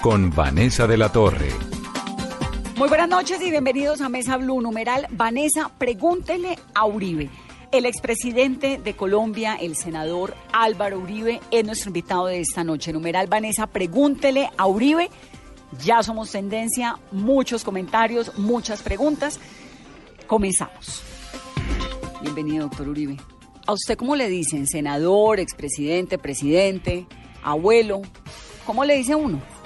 con Vanessa de la Torre. Muy buenas noches y bienvenidos a Mesa Blue. Numeral Vanessa, pregúntele a Uribe. El expresidente de Colombia, el senador Álvaro Uribe, es nuestro invitado de esta noche. Numeral Vanessa, pregúntele a Uribe. Ya somos tendencia, muchos comentarios, muchas preguntas. Comenzamos. Bienvenido, doctor Uribe. ¿A usted cómo le dicen? ¿Senador, expresidente, presidente, abuelo? ¿Cómo le dice uno?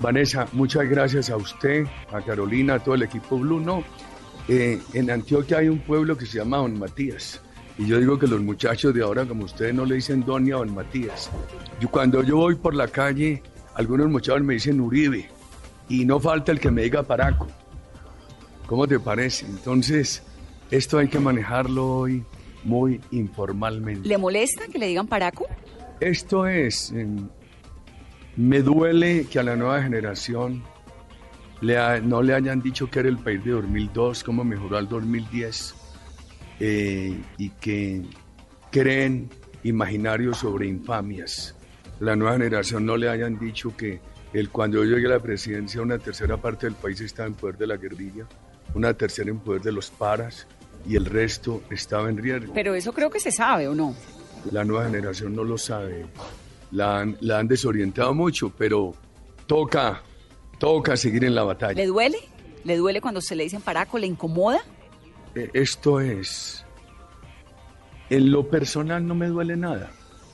Vanessa, muchas gracias a usted, a Carolina, a todo el equipo Blue. No, eh, en Antioquia hay un pueblo que se llama Don Matías. Y yo digo que los muchachos de ahora, como ustedes, no le dicen Don ni a Don Matías. Yo, cuando yo voy por la calle, algunos muchachos me dicen Uribe. Y no falta el que me diga Paraco. ¿Cómo te parece? Entonces, esto hay que manejarlo hoy muy informalmente. ¿Le molesta que le digan Paraco? Esto es, me duele que a la nueva generación no le hayan dicho que era el país de 2002, cómo mejoró al 2010, eh, y que creen imaginarios sobre infamias. La nueva generación no le hayan dicho que el, cuando yo llegué a la presidencia una tercera parte del país estaba en poder de la guerrilla, una tercera en poder de los paras y el resto estaba en riesgo. Pero eso creo que se sabe o no. La nueva generación no lo sabe la han, la han desorientado mucho, pero toca, toca seguir en la batalla. ¿Le duele? ¿Le duele cuando se le dicen paraco? ¿Le incomoda? Eh, esto es, en lo personal no me duele nada.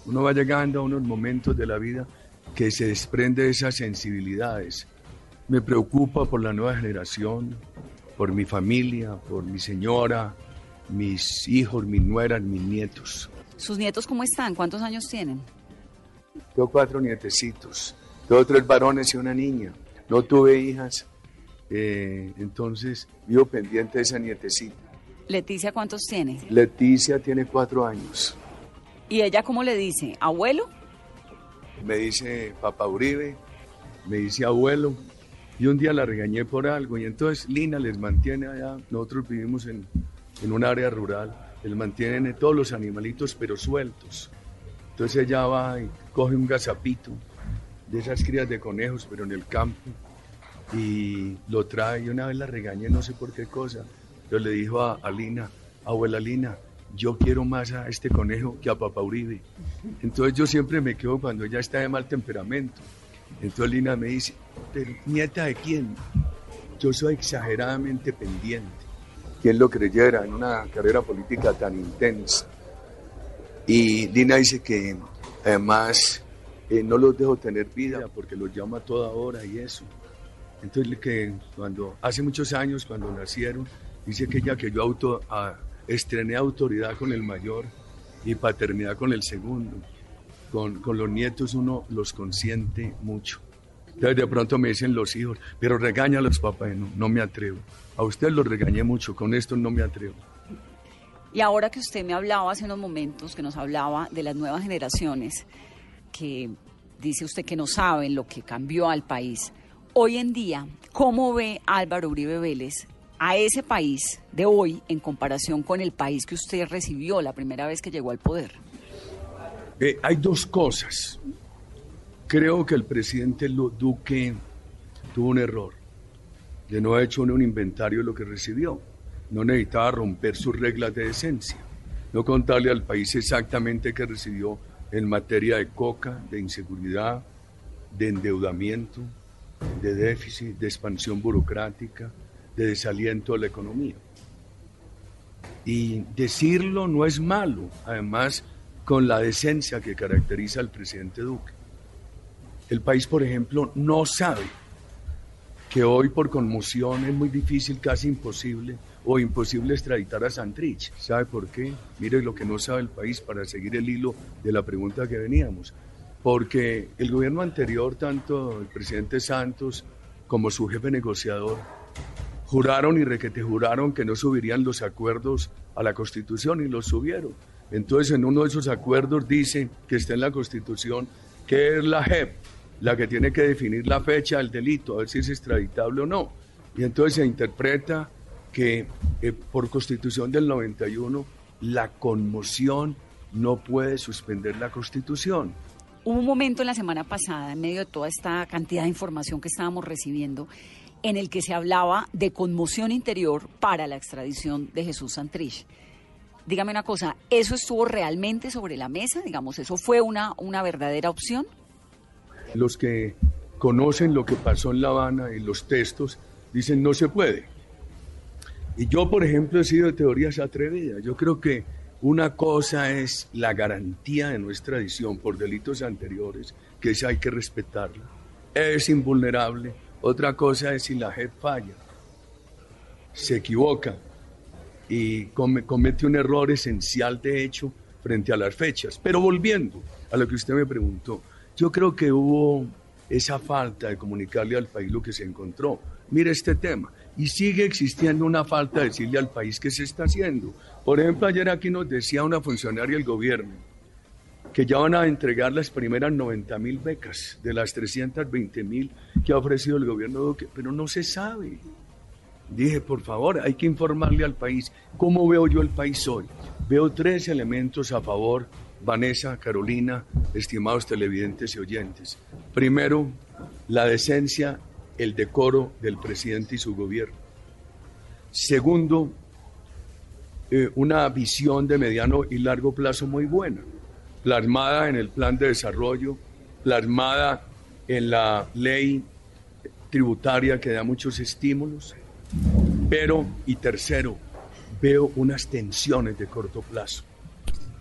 Uno va llegando a unos momentos de la vida que se desprende de esas sensibilidades. Me preocupa por la nueva generación, por mi familia, por mi señora, mis hijos, mis nueras, mis nietos. ¿Sus nietos cómo están? ¿Cuántos años tienen? Tengo cuatro nietecitos, tengo tres varones y una niña. No tuve hijas, eh, entonces vivo pendiente de esa nietecita. ¿Leticia cuántos tiene? Leticia tiene cuatro años. ¿Y ella cómo le dice? ¿Abuelo? Me dice papá Uribe, me dice abuelo. Y un día la regañé por algo y entonces Lina les mantiene allá. Nosotros vivimos en, en un área rural. Les mantienen todos los animalitos pero sueltos. Entonces ella va y coge un gazapito de esas crías de conejos, pero en el campo, y lo trae. Y una vez la regañé, no sé por qué cosa. Yo le dijo a, a Lina, abuela Lina, yo quiero más a este conejo que a papá Uribe. Entonces yo siempre me quedo cuando ella está de mal temperamento. Entonces Lina me dice, ¿pero nieta de quién? Yo soy exageradamente pendiente. ¿Quién lo creyera en una carrera política tan intensa? Y Lina dice que además eh, no los dejo tener vida porque los llama a toda hora y eso. Entonces que cuando hace muchos años cuando nacieron dice que ella que yo auto, estrené autoridad con el mayor y paternidad con el segundo. Con, con los nietos uno los consiente mucho. Entonces de pronto me dicen los hijos, pero regaña a los papás, no, no me atrevo. A usted los regañé mucho, con esto no me atrevo. Y ahora que usted me hablaba hace unos momentos, que nos hablaba de las nuevas generaciones, que dice usted que no saben lo que cambió al país, hoy en día, ¿cómo ve Álvaro Uribe Vélez a ese país de hoy en comparación con el país que usted recibió la primera vez que llegó al poder? Eh, hay dos cosas. Creo que el presidente Duque tuvo un error de no haber hecho un inventario de lo que recibió no necesitaba romper sus reglas de decencia, no contarle al país exactamente qué recibió en materia de coca, de inseguridad, de endeudamiento, de déficit, de expansión burocrática, de desaliento a la economía. Y decirlo no es malo, además con la decencia que caracteriza al presidente Duque. El país, por ejemplo, no sabe que hoy por conmoción es muy difícil, casi imposible, o imposible extraditar a Santrich. ¿Sabe por qué? Mire lo que no sabe el país para seguir el hilo de la pregunta que veníamos. Porque el gobierno anterior, tanto el presidente Santos como su jefe negociador, juraron y requete juraron que no subirían los acuerdos a la Constitución y los subieron. Entonces, en uno de esos acuerdos dice que está en la Constitución que es la JEP la que tiene que definir la fecha del delito, a ver si es extraditable o no. Y entonces se interpreta que eh, por Constitución del 91 la conmoción no puede suspender la Constitución. Hubo un momento en la semana pasada, en medio de toda esta cantidad de información que estábamos recibiendo, en el que se hablaba de conmoción interior para la extradición de Jesús Santrich. Dígame una cosa, ¿eso estuvo realmente sobre la mesa? Digamos, ¿eso fue una, una verdadera opción? Los que conocen lo que pasó en La Habana y los textos dicen no se puede. Y yo, por ejemplo, he sido de teorías atrevidas. Yo creo que una cosa es la garantía de nuestra tradición por delitos anteriores, que esa hay que respetarla. Es invulnerable. Otra cosa es si la JEP falla, se equivoca y comete un error esencial de hecho frente a las fechas. Pero volviendo a lo que usted me preguntó, yo creo que hubo esa falta de comunicarle al país lo que se encontró. Mire este tema. Y sigue existiendo una falta de decirle al país qué se está haciendo. Por ejemplo, ayer aquí nos decía una funcionaria del gobierno que ya van a entregar las primeras 90 mil becas de las 320 mil que ha ofrecido el gobierno Duque, pero no se sabe. Dije, por favor, hay que informarle al país. ¿Cómo veo yo el país hoy? Veo tres elementos a favor Vanessa, Carolina, estimados televidentes y oyentes. Primero, la decencia, el decoro del presidente y su gobierno. Segundo, eh, una visión de mediano y largo plazo muy buena, plasmada en el plan de desarrollo, plasmada en la ley tributaria que da muchos estímulos, pero, y tercero, veo unas tensiones de corto plazo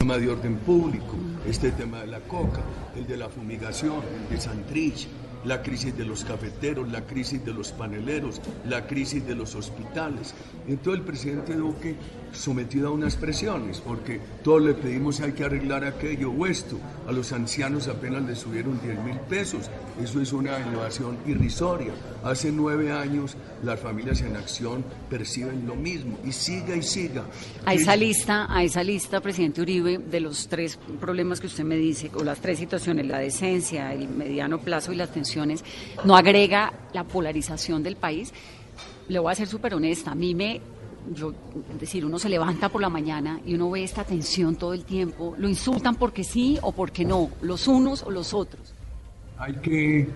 tema de orden público, este tema de la coca, el de la fumigación, el de Santrich, la crisis de los cafeteros, la crisis de los paneleros, la crisis de los hospitales. Entonces el presidente Duque sometido a unas presiones, porque todos le pedimos hay que arreglar aquello o esto. A los ancianos apenas les subieron 10 mil pesos. Eso es una innovación irrisoria. Hace nueve años las familias en acción perciben lo mismo y siga y siga. A esa lista, a esa lista, presidente Uribe, de los tres problemas que usted me dice, o las tres situaciones, la decencia, el mediano plazo y las tensiones, no agrega la polarización del país. Le voy a ser súper honesta, a mí me yo, es decir, uno se levanta por la mañana y uno ve esta tensión todo el tiempo, lo insultan porque sí o porque no, los unos o los otros. Hay que,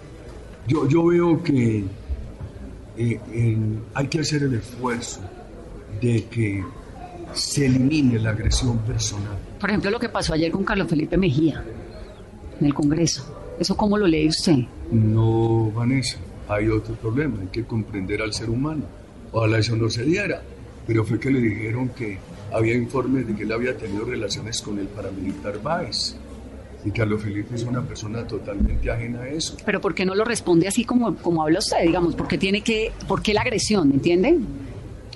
yo, yo veo que eh, hay que hacer el esfuerzo de que se elimine la agresión personal. Por ejemplo, lo que pasó ayer con Carlos Felipe Mejía en el Congreso. ¿Eso cómo lo lee usted? No, Vanessa, hay otro problema, hay que comprender al ser humano. Ojalá eso no se diera pero fue que le dijeron que había informes de que él había tenido relaciones con el paramilitar Báez. Y Carlos Felipe es una persona totalmente ajena a eso. Pero ¿por qué no lo responde así como, como habla usted? Digamos, ¿por qué, tiene que, ¿por qué la agresión? ¿Entienden?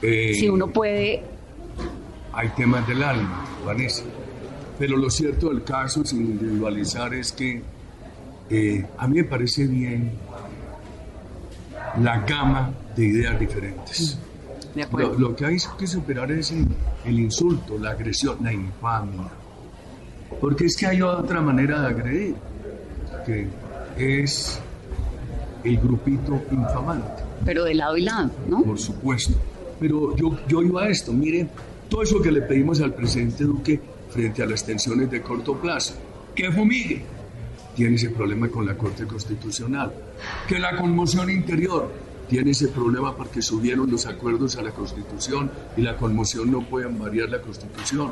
Eh, si uno puede... Hay temas del alma, Vanessa. Pero lo cierto del caso, sin individualizar, es que eh, a mí me parece bien la gama de ideas diferentes. Lo, que hay que superar es el, insulto, la agresión, la infamia. Porque es que hay otra manera de agredir, que es el grupito infamante. Pero de lado y lado, ¿no? Por supuesto. Pero yo, yo iba a esto, mire, todo eso que le pedimos al presidente Duque frente a las tensiones de corto plazo, que fumigue, tiene ese problema con la Corte Constitucional, que la conmoción interior, tiene ese problema porque subieron los acuerdos a la Constitución y la conmoción no pueden variar la Constitución.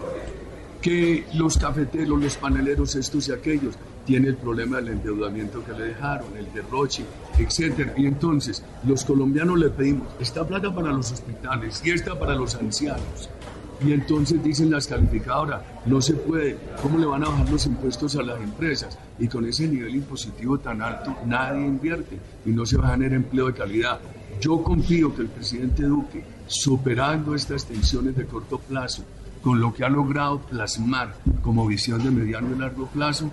Que los cafeteros, los paneleros, estos y aquellos, tiene el problema del endeudamiento que le dejaron, el derroche, etc. Y entonces, los colombianos le pedimos esta plata para los hospitales y esta para los ancianos. Y entonces dicen las calificadoras, no se puede, ¿cómo le van a bajar los impuestos a las empresas? Y con ese nivel impositivo tan alto, nadie invierte y no se va a generar empleo de calidad. Yo confío que el presidente Duque superando estas tensiones de corto plazo, con lo que ha logrado plasmar como visión de mediano y largo plazo,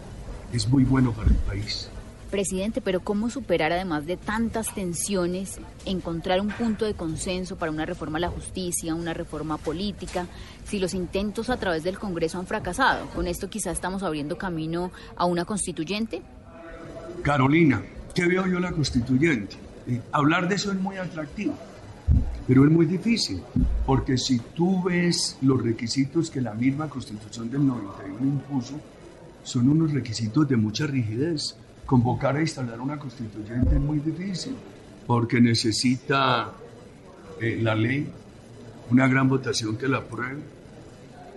es muy bueno para el país. Presidente, pero ¿cómo superar además de tantas tensiones, encontrar un punto de consenso para una reforma a la justicia, una reforma política, si los intentos a través del Congreso han fracasado? Con esto quizás estamos abriendo camino a una constituyente. Carolina, ¿qué veo yo la constituyente? Eh, hablar de eso es muy atractivo, pero es muy difícil, porque si tú ves los requisitos que la misma constitución del 91 impuso, son unos requisitos de mucha rigidez convocar a instalar una constituyente es muy difícil, porque necesita eh, la ley, una gran votación que la apruebe,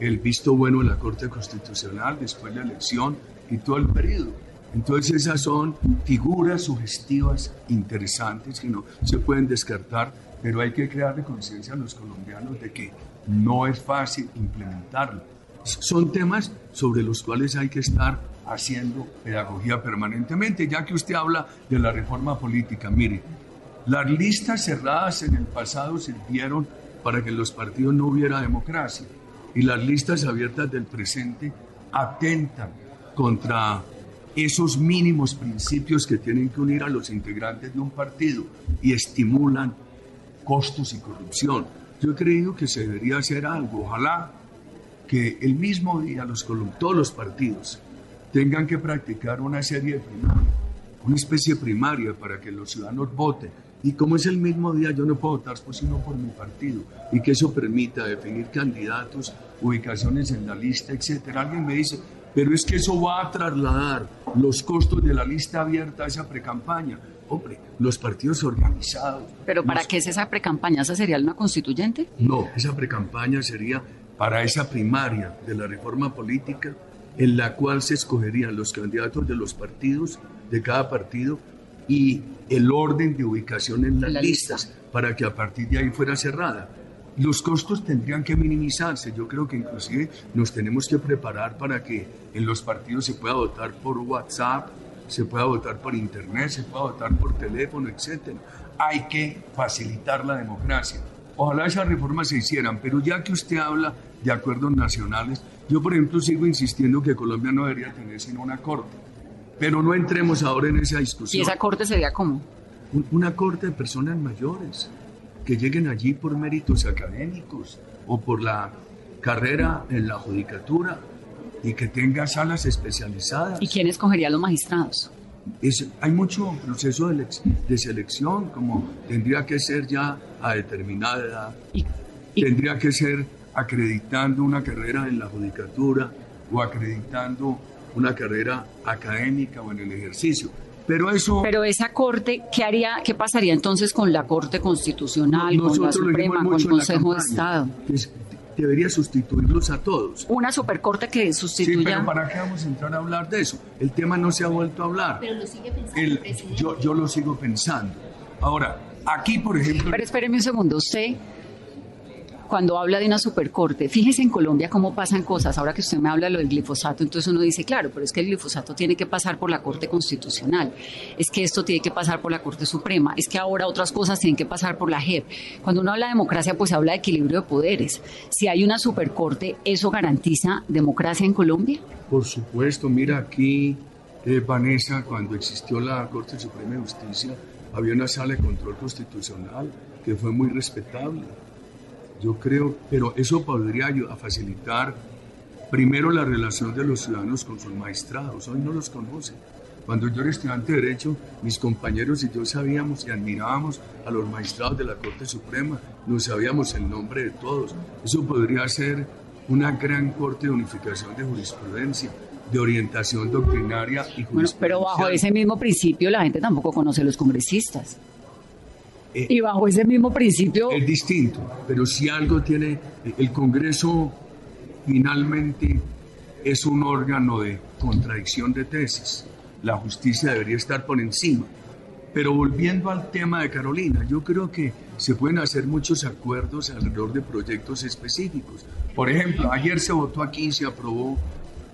el visto bueno de la Corte Constitucional, después la elección y todo el periodo. Entonces esas son figuras sugestivas interesantes que no se pueden descartar, pero hay que crear conciencia a los colombianos de que no es fácil implementarlo. Son temas sobre los cuales hay que estar haciendo pedagogía permanentemente, ya que usted habla de la reforma política. Mire, las listas cerradas en el pasado sirvieron para que los partidos no hubiera democracia y las listas abiertas del presente atentan contra esos mínimos principios que tienen que unir a los integrantes de un partido y estimulan costos y corrupción. Yo he creído que se debería hacer algo. Ojalá que el mismo día los, todos los partidos tengan que practicar una serie de primaria, una especie primaria para que los ciudadanos voten. Y como es el mismo día, yo no puedo votar pues, sino por mi partido. Y que eso permita definir candidatos, ubicaciones en la lista, etc. Alguien me dice, pero es que eso va a trasladar los costos de la lista abierta a esa precampaña. Hombre, los partidos organizados. ¿Pero para qué es esa precampaña? ¿Esa sería una constituyente? No, esa precampaña sería para esa primaria de la reforma política en la cual se escogerían los candidatos de los partidos, de cada partido, y el orden de ubicación en las listas, para que a partir de ahí fuera cerrada. Los costos tendrían que minimizarse. Yo creo que inclusive nos tenemos que preparar para que en los partidos se pueda votar por WhatsApp, se pueda votar por Internet, se pueda votar por teléfono, etc. Hay que facilitar la democracia. Ojalá esas reformas se hicieran, pero ya que usted habla de acuerdos nacionales, yo, por ejemplo, sigo insistiendo que Colombia no debería tener sino una corte. Pero no entremos ahora en esa discusión. ¿Y esa corte sería cómo? Una corte de personas mayores que lleguen allí por méritos académicos o por la carrera en la judicatura y que tenga salas especializadas. ¿Y quién escogería a los magistrados? Hay mucho proceso de, de, selección, como tendría que ser ya a determinada edad, tendría que ser acreditando una carrera en la judicatura o acreditando una carrera académica o en el ejercicio. Pero eso. Pero esa corte, ¿qué haría, qué pasaría entonces con la Corte Constitucional, con la Suprema, con el Consejo de Estado? Debería sustituirlos a todos. Una supercorte que sustituya. Sí, pero ¿para qué vamos a entrar a hablar de eso? El tema no se ha vuelto a hablar. Pero lo sigue pensando. yo, yo lo sigo pensando. Ahora, aquí, por ejemplo. Pero espéreme un segundo, usted cuando habla de una supercorte, fíjese en Colombia cómo pasan cosas. Ahora que usted me habla de lo del glifosato, entonces uno dice, claro, pero es que el glifosato tiene que pasar por la Corte Constitucional, es que esto tiene que pasar por la Corte Suprema, es que ahora otras cosas tienen que pasar por la JEP. Cuando uno habla de democracia, pues habla de equilibrio de poderes. Si hay una supercorte, ¿eso garantiza democracia en Colombia? Por supuesto, mira aquí, eh, Vanessa, cuando existió la Corte Suprema de Justicia, había una sala de control constitucional que fue muy respetable yo creo, pero eso podría ayudar a facilitar primero la relación de los ciudadanos con sus magistrados. Hoy no los conocen. Cuando yo era estudiante de Derecho, mis compañeros y yo sabíamos y admirábamos a los magistrados de la Corte Suprema, no sabíamos el nombre de todos. Eso podría ser una gran corte de unificación de jurisprudencia, de orientación doctrinaria y jurisprudencia. pero bajo ese mismo principio la gente tampoco conoce a los congresistas. Eh, y bajo ese mismo principio... Es distinto, pero si algo tiene, el Congreso finalmente es un órgano de contradicción de tesis. La justicia debería estar por encima. Pero volviendo al tema de Carolina, yo creo que se pueden hacer muchos acuerdos alrededor de proyectos específicos. Por ejemplo, ayer se votó aquí y se aprobó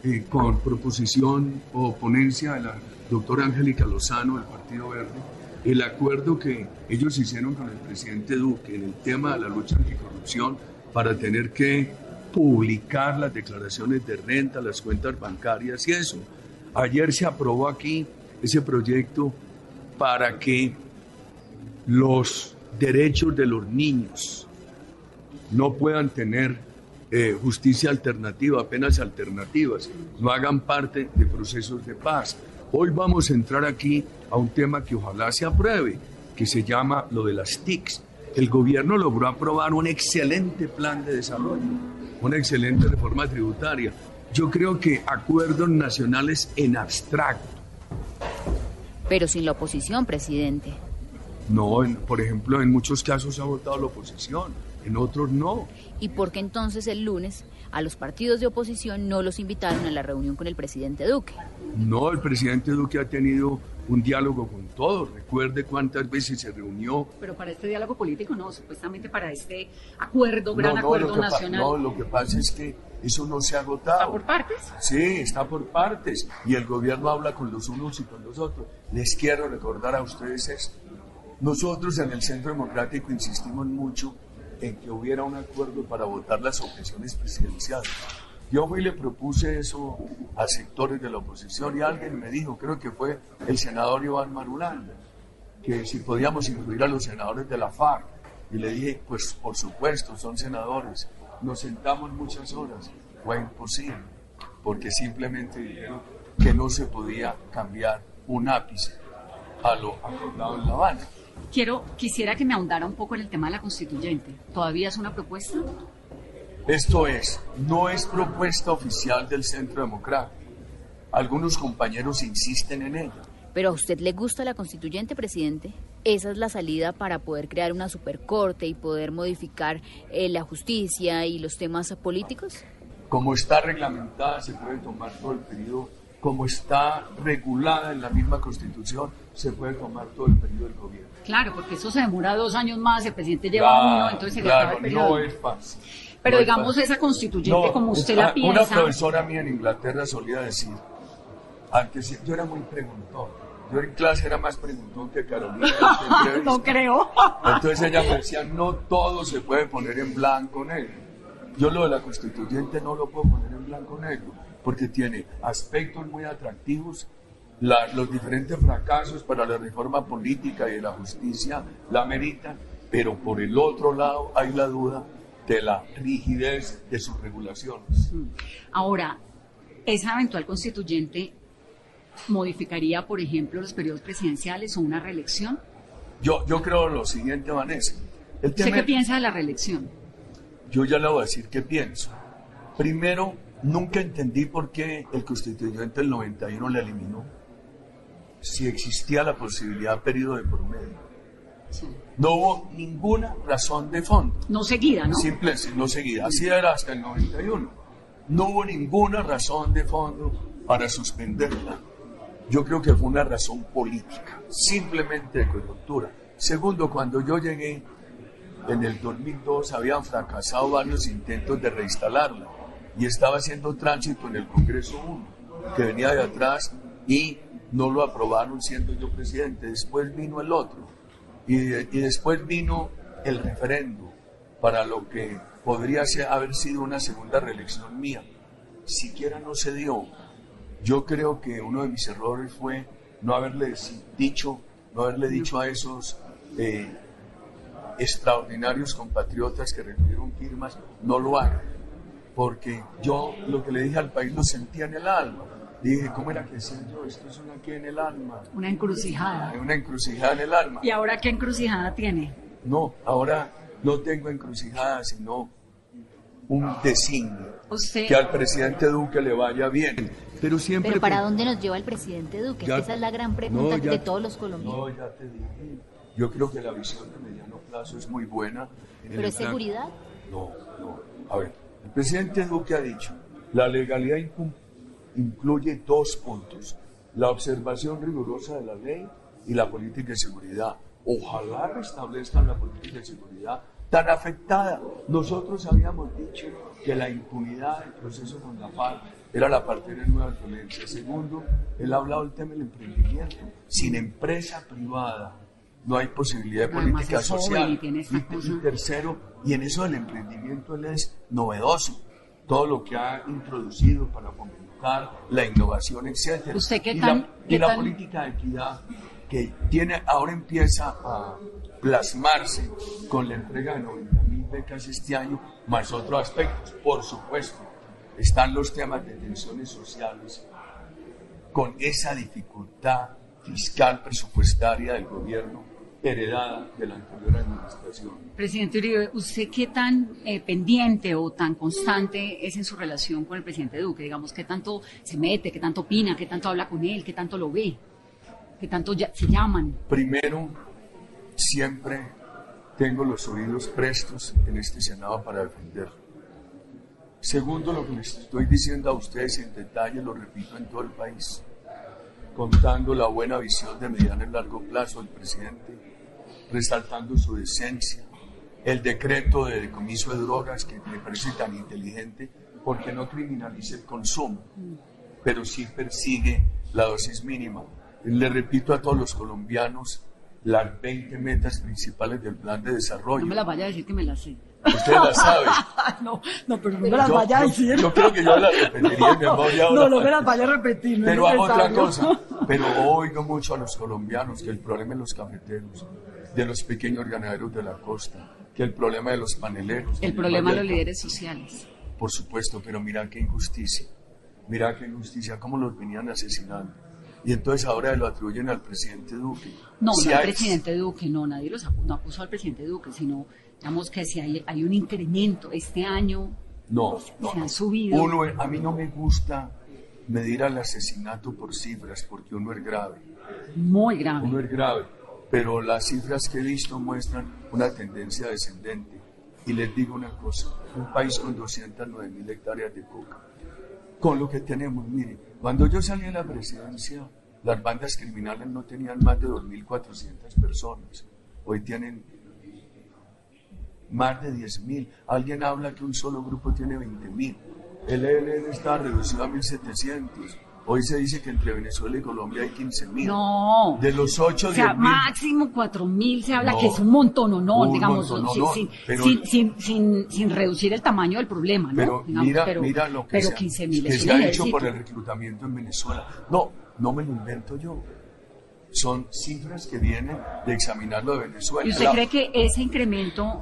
eh, con proposición o ponencia de la doctora Angélica Lozano del Partido Verde el acuerdo que ellos hicieron con el presidente Duque en el tema de la lucha anticorrupción para tener que publicar las declaraciones de renta, las cuentas bancarias y eso. Ayer se aprobó aquí ese proyecto para que los derechos de los niños no puedan tener eh, justicia alternativa, apenas alternativas, no hagan parte de procesos de paz. Hoy vamos a entrar aquí a un tema que ojalá se apruebe, que se llama lo de las TICs. El gobierno logró aprobar un excelente plan de desarrollo, una excelente reforma tributaria. Yo creo que acuerdos nacionales en abstracto. Pero sin la oposición, presidente. No, por ejemplo, en muchos casos ha votado la oposición, en otros no. ¿Y por qué entonces el lunes a los partidos de oposición no los invitaron a la reunión con el presidente Duque? No, el presidente Duque ha tenido un diálogo con todos. Recuerde cuántas veces se reunió. Pero para este diálogo político no, supuestamente para este acuerdo, gran acuerdo nacional. No, lo que pasa es que eso no se ha agotado. ¿Está por partes? Sí, está por partes. Y el gobierno habla con los unos y con los otros. Les quiero recordar a ustedes esto. Nosotros en el Centro Democrático insistimos mucho en que hubiera un acuerdo para votar las objeciones presidenciales. Yo fui y le propuse eso a sectores de la oposición y alguien me dijo, creo que fue el senador Iván Marulanda, que si podíamos incluir a los senadores de la FARC. Y le dije, pues por supuesto, son senadores. Nos sentamos muchas horas. Fue imposible, porque simplemente dijeron que no se podía cambiar un ápice a lo acordado en La Habana. Quiero, quisiera que me ahondara un poco en el tema de la constituyente. ¿Todavía es una propuesta? Esto es, no es propuesta oficial del Centro Democrático. Algunos compañeros insisten en ella. ¿Pero a usted le gusta la constituyente, presidente? ¿Esa es la salida para poder crear una supercorte y poder modificar eh, la justicia y los temas políticos? Como está reglamentada, se puede tomar todo el periodo. Como está regulada en la misma constitución, se puede tomar todo el periodo del gobierno. Claro, porque eso se demora dos años más, el presidente lleva uno, entonces se claro, el periodo. no es fácil. Pero No digamos esa constituyente No, como usted la piensa. Una profesora mía en Inglaterra solía decir, antes yo era muy preguntón, yo en clase era más preguntón que Carolina. no creo. Entonces ella me decía, no todo se puede poner en blanco negro. Yo lo de la constituyente no lo puedo poner en blanco negro, porque tiene aspectos muy atractivos, la- los diferentes fracasos para la reforma política y de la justicia la meritan, pero por el otro lado hay la duda de la rigidez de sus regulaciones. Ahora, esa eventual constituyente modificaría, por ejemplo, los periodos presidenciales o una reelección. Yo, yo creo lo siguiente, Vanessa. El ¿Usted tema- qué piensa de la reelección? Yo ya le voy a decir qué pienso. Primero, nunca entendí por qué el constituyente del 91 la eliminó. Si existía la posibilidad de periodo de promedio. No hubo ninguna razón de fondo. No seguida, ¿no? Simple, no seguida. Así era hasta el 91. No hubo ninguna razón de fondo para suspenderla. Yo creo que fue una razón política, simplemente de coyuntura. Segundo, cuando yo llegué en el 2002 habían fracasado varios intentos de reinstalarla y estaba haciendo tránsito en el Congreso 1, que venía de atrás y no lo aprobaron siendo yo presidente. Después vino el otro y, y después vino el referendo para lo que podría ser- haber sido una segunda reelección mía. Siquiera no se dio. Yo creo que uno de mis errores fue no haberle dicho, no haberle dicho a esos eh, extraordinarios compatriotas que recibieron firmas, no lo hagan. Porque yo lo que le dije al país lo sentía en el alma. Dije, ¿cómo era que decía yo? Esto es una que en el alma. Una encrucijada. Hay una encrucijada en el alma. ¿Y ahora qué encrucijada tiene? No, ahora no tengo encrucijada, sino un designio. Usted, Que al presidente Duque le vaya bien. Pero siempre... Pero ¿para con- dónde nos lleva el presidente Duque? Ya- Esa es la gran pregunta No, ya- de todos los colombianos. No, ya te dije. Yo creo que la visión de mediano plazo es muy buena. en ¿Pero es plan- seguridad? No, no. A ver, el presidente Duque ha dicho, la legalidad incum- incluye dos puntos, la observación rigurosa de la ley y la política de seguridad. Ojalá restablezcan la política de seguridad tan afectada. Nosotros habíamos dicho que la impunidad del proceso con la FARC era la parte de nuevas violencias. Segundo, él ha hablado del tema del emprendimiento. Sin empresa privada no hay posibilidad de política joven social. y cosa. y tercero, y en eso del emprendimiento él es novedoso. Todo lo que ha introducido para fomentar la innovación, etc. ¿Usted qué y tan- la, y la tan- política de equidad que tiene ahora empieza a plasmarse con la entrega de 90 mil becas este año, más otros aspectos. Por supuesto, están los temas de tensiones sociales con esa dificultad fiscal presupuestaria del gobierno heredada de la anterior administración. Presidente Uribe, ¿usted qué tan eh, pendiente o tan constante es en su relación con el presidente Duque? Digamos, ¿qué tanto se mete, qué tanto opina, qué tanto habla con él, qué tanto lo ve, qué tanto ya- se llaman? Primero, siempre tengo los oídos prestos en este Senado para defenderlo. Segundo, lo que les estoy diciendo a ustedes en detalle lo repito en todo el país, contando la buena visión de mediano y largo plazo del presidente, resaltando su decencia, el decreto de decomiso de drogas que me parece tan inteligente porque no criminaliza el consumo, pero sí persigue la dosis mínima. Le repito a todos los colombianos las 20 metas principales del plan de desarrollo. No me las vaya a decir que me las sé. Usted las sabe. no, no, pero no me las Yo- vaya a yo- decir. yo creo que yo las repetiría en memoria ahora. No, no me las vaya a repetir. no es Pero hago otra cosa. Pero oigo mucho a los colombianos que el problema de los cafeteros, de los pequeños ganaderos de la costa, que el problema de los paneleros. El problema de los líderes sociales. Por supuesto, pero mira qué injusticia. Mira qué injusticia, cómo los venían asesinando. Y entonces ahora lo atribuyen al presidente Duque. No, Si no al presidente Duque, no, nadie los no acusó al presidente Duque, sino, digamos que si hay, hay un incremento este año, No, no, se han subido. Uno, a mí no me gusta medir al asesinato por cifras, porque uno es grave. muy grave. Uno es grave. Pero las cifras que he visto muestran una tendencia descendente. Y les digo una cosa, un país con 209 mil hectáreas de coca, con lo que tenemos, mire, cuando yo salí de la presidencia, las bandas criminales no tenían más de 2.400 personas. Hoy tienen más de 10.000. Alguien habla que un solo grupo tiene 20.000. El ELN está reducido a 1.700. Hoy se dice que entre Venezuela y Colombia hay 15.000. No. De los 8, O sea, 10.000. máximo cuatro mil se habla No. que es un montón o no, Un digamos, montononón, sin, pero- sin, sin, sin, sin reducir el tamaño del problema, ¿no? Pero Digamos, mira, pero, mira lo que, pero se, 15 mil que es se un ha hecho por el reclutamiento en Venezuela. No, no me lo invento yo. Son cifras que vienen de examinarlo de Venezuela. ¿Y usted cree que ese incremento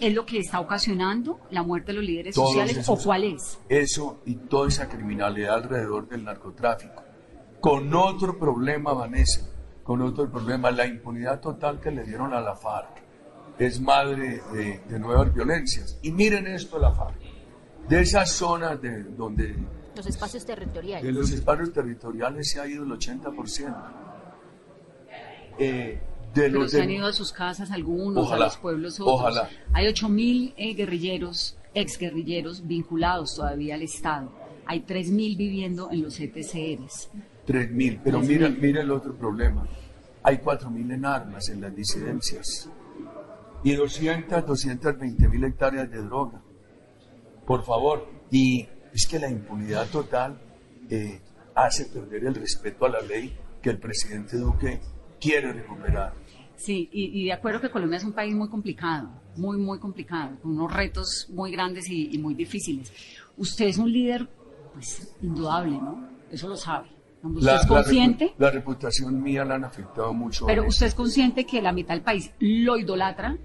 es lo que está ocasionando la muerte de los líderes Todos sociales o cuál es? Eso y toda esa criminalidad alrededor del narcotráfico. Con otro problema, Vanessa, con otro problema, la impunidad total que le dieron a la FARC es madre de, de nuevas violencias. Y miren esto de la FARC. De esas zonas de donde Los espacios de territoriales. los espacios territoriales se ha ido el 80%. Eh, de Pero los se de- han ido a sus casas algunos, Ojalá, a los pueblos otros. ojalá. Hay 8.000 eh, guerrilleros, exguerrilleros vinculados todavía al Estado. Hay 3.000 viviendo en los ETCRs. 3.000. Pero 3.000. mira, mira el otro problema. Hay 4.000 en armas en las disidencias y 200, 220 mil hectáreas de droga. Por favor. Y es que la impunidad total eh, hace perder el respeto a la ley que el presidente Duque quiere recuperar. Sí, y, y de acuerdo que Colombia es un país muy complicado, muy, muy complicado, con unos retos muy grandes y, y muy difíciles. Usted es un líder, pues, indudable, ¿no? Eso lo sabe. ¿Usted La, es consciente? la reputación mía la han afectado mucho. Pero usted es consciente que la mitad del país lo idolatra,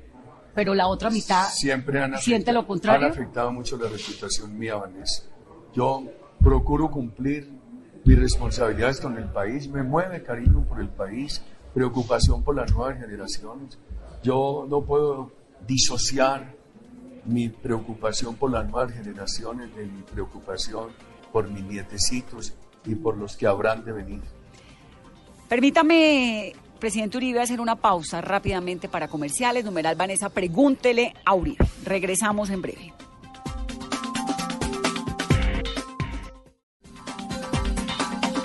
pero la otra mitad siempre han siente afectado, lo contrario. han afectado mucho la reputación mía, Vanessa. Yo procuro cumplir mis responsabilidades con el país, me mueve cariño por el país, preocupación por las nuevas generaciones. Yo no puedo disociar mi preocupación por las nuevas generaciones de mi preocupación por mis nietecitos y por los que habrán de venir. Permítame, presidente Uribe, hacer una pausa rápidamente para comerciales. Numeral Vanessa, pregúntele a Uribe. Regresamos en breve.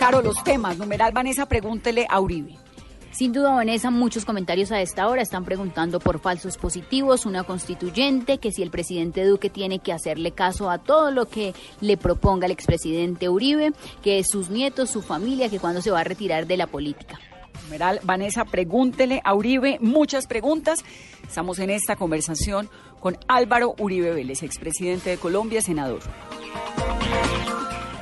Caro, los temas. Numeral Vanessa, pregúntele a Uribe. Sin duda, Vanessa, muchos comentarios a esta hora están preguntando por falsos positivos, una constituyente, que si el presidente Duque tiene que hacerle caso a todo lo que le proponga el expresidente Uribe, que sus nietos, su familia, que cuando se va a retirar de la política. Vanessa, pregúntele a Uribe muchas preguntas. Estamos en esta conversación con Álvaro Uribe Vélez, expresidente de Colombia, senador.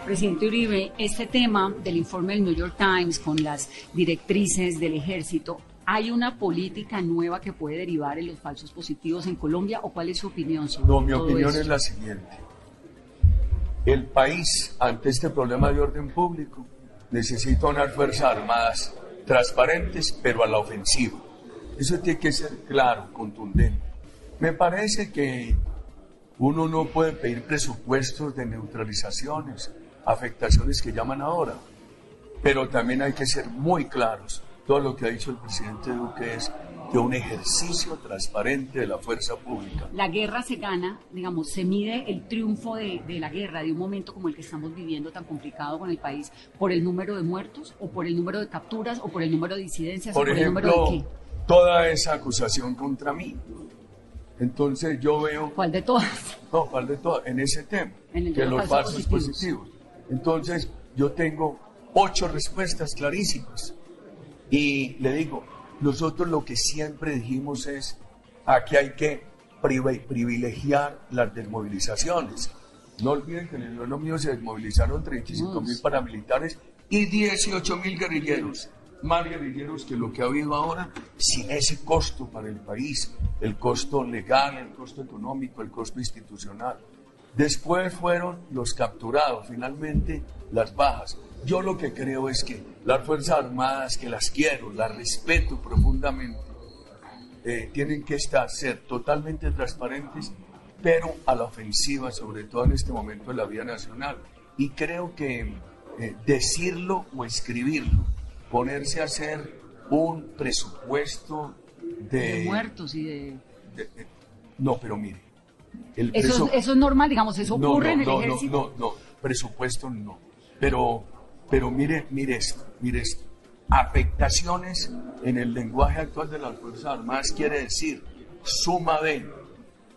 Presidente Uribe, este tema del informe del New York Times con las directrices del ejército, ¿hay una política nueva que puede derivar en los falsos positivos en Colombia o cuál es su opinión sobre No, mi todo opinión es la siguiente. El país, ante este problema de orden público, necesita unas Fuerzas Armadas transparentes, pero a la ofensiva. Eso tiene que ser claro, contundente. Me parece que uno no puede pedir presupuestos de neutralizaciones, afectaciones que llaman ahora, pero también hay que ser muy claros. Todo lo que ha dicho el presidente Duque es de un ejercicio transparente de la fuerza pública. La guerra se gana, digamos, se mide el triunfo de, de la guerra, de un momento como el que estamos viviendo tan complicado con el país, por el número de muertos, o por el número de capturas, o por el número de disidencias, Por o por el número ejemplo, de qué. toda esa acusación contra mí. Entonces yo veo, ¿Cuál de todas? no, ¿cuál de todo? En ese tema, En el que los falsos falsos positivos. positivos. Entonces yo tengo ocho respuestas clarísimas. Y le digo, nosotros lo que siempre dijimos es, aquí hay que privi- privilegiar las desmovilizaciones. No olviden que en el gobierno mío se desmovilizaron 35 mil paramilitares y 18 mil guerrilleros. Más guerrilleros que lo que ha habido ahora, sin ese costo para el país, el costo legal, el costo económico, el costo institucional. Después fueron los capturados, finalmente las bajas. Yo lo que creo es que las Fuerzas Armadas, que las quiero, las respeto profundamente, eh, tienen que estar, ser totalmente transparentes, pero a la ofensiva, sobre todo en este momento de la vida nacional. Y creo que eh, decirlo o escribirlo, ponerse a hacer un presupuesto de... De muertos y de... de- de- no, pero mire, el Eso, es- eso es normal, digamos, eso ocurre no, en el no, ejército. No, no, no, presupuesto no. Pero, pero mire, mire esto, mire esto. Afectaciones en el lenguaje actual de las Fuerzas Armadas quiere decir suma de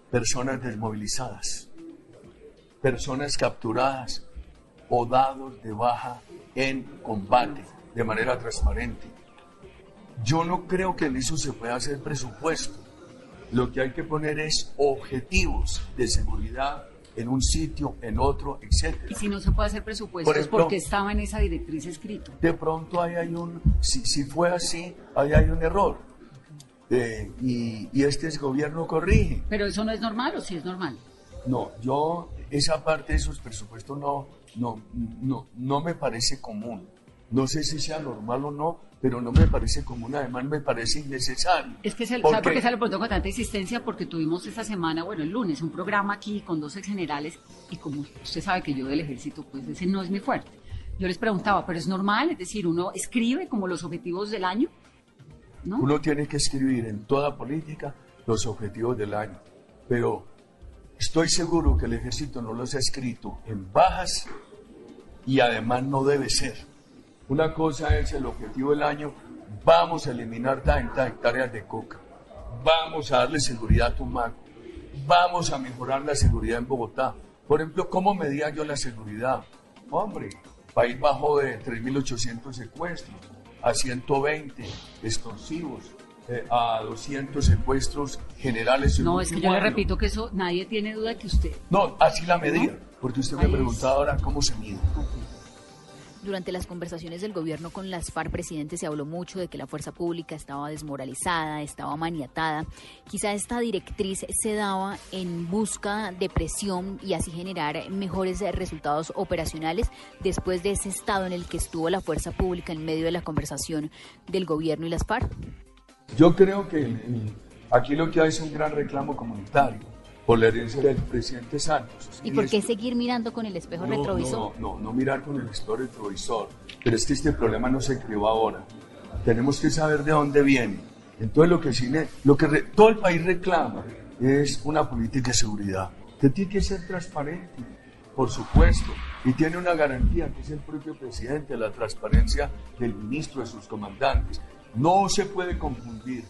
personas desmovilizadas, personas capturadas o dados de baja en combate de manera transparente. Yo no creo que en eso se pueda hacer presupuesto. Lo que hay que poner es objetivos de seguridad en un sitio, en otro, Y etc. si no se puede hacer presupuestos, Por porque estaba en esa directriz escrito. De pronto ahí hay un, si, si fue así, ahí hay un error. Eh, y, y este gobierno corrige. Pero eso no es normal o sí es normal. No, yo esa parte de esos presupuestos no, no, no, no me parece común. No sé si sea normal o no, pero no me parece común. Además me parece innecesario. Es que se, ¿Por ¿sabe por qué? se lo pregunto con tanta insistencia? Porque tuvimos esta semana, bueno, el lunes, un programa aquí con dos ex generales y como usted sabe que yo del ejército, pues ese no es mi fuerte. Yo les preguntaba, ¿pero es normal? Es decir, uno escribe como los objetivos del año, ¿no? Uno tiene que escribir en toda política los objetivos del año, pero estoy seguro que el ejército no los ha escrito en bajas y además no debe ser. Una cosa es el objetivo del año, vamos a eliminar tantas hectáreas de coca, vamos a darle seguridad a Tumaco, vamos a mejorar la seguridad en Bogotá. Por ejemplo, ¿cómo medía yo la seguridad? Hombre, país bajó de 3.800 secuestros a 120 extorsivos, eh, a 200 secuestros generales. en No, es que yo le repito que eso, nadie tiene duda que usted... No, así la medía, porque usted me Ahí es. preguntaba ahora cómo se mide. Durante las conversaciones del gobierno con las FARC presidente se habló mucho de que la fuerza pública estaba desmoralizada, estaba maniatada. Quizá esta directriz se daba en busca de presión y así generar mejores resultados operacionales después de ese estado en el que estuvo la fuerza pública en medio de la conversación del gobierno y las FARC. Yo creo que aquí lo que hay es un gran reclamo comunitario por la herencia del presidente Santos. ¿Y por qué seguir mirando con el espejo No, retrovisor? No, no, no mirar con el espejo retrovisor. Pero es que este problema no se creó ahora. Tenemos que saber de dónde viene. Entonces lo que, cine, lo que re- todo el país reclama es una política de seguridad que tiene que ser transparente, por supuesto, y tiene una garantía que es el propio presidente, la transparencia del ministro, de sus comandantes. No se puede confundir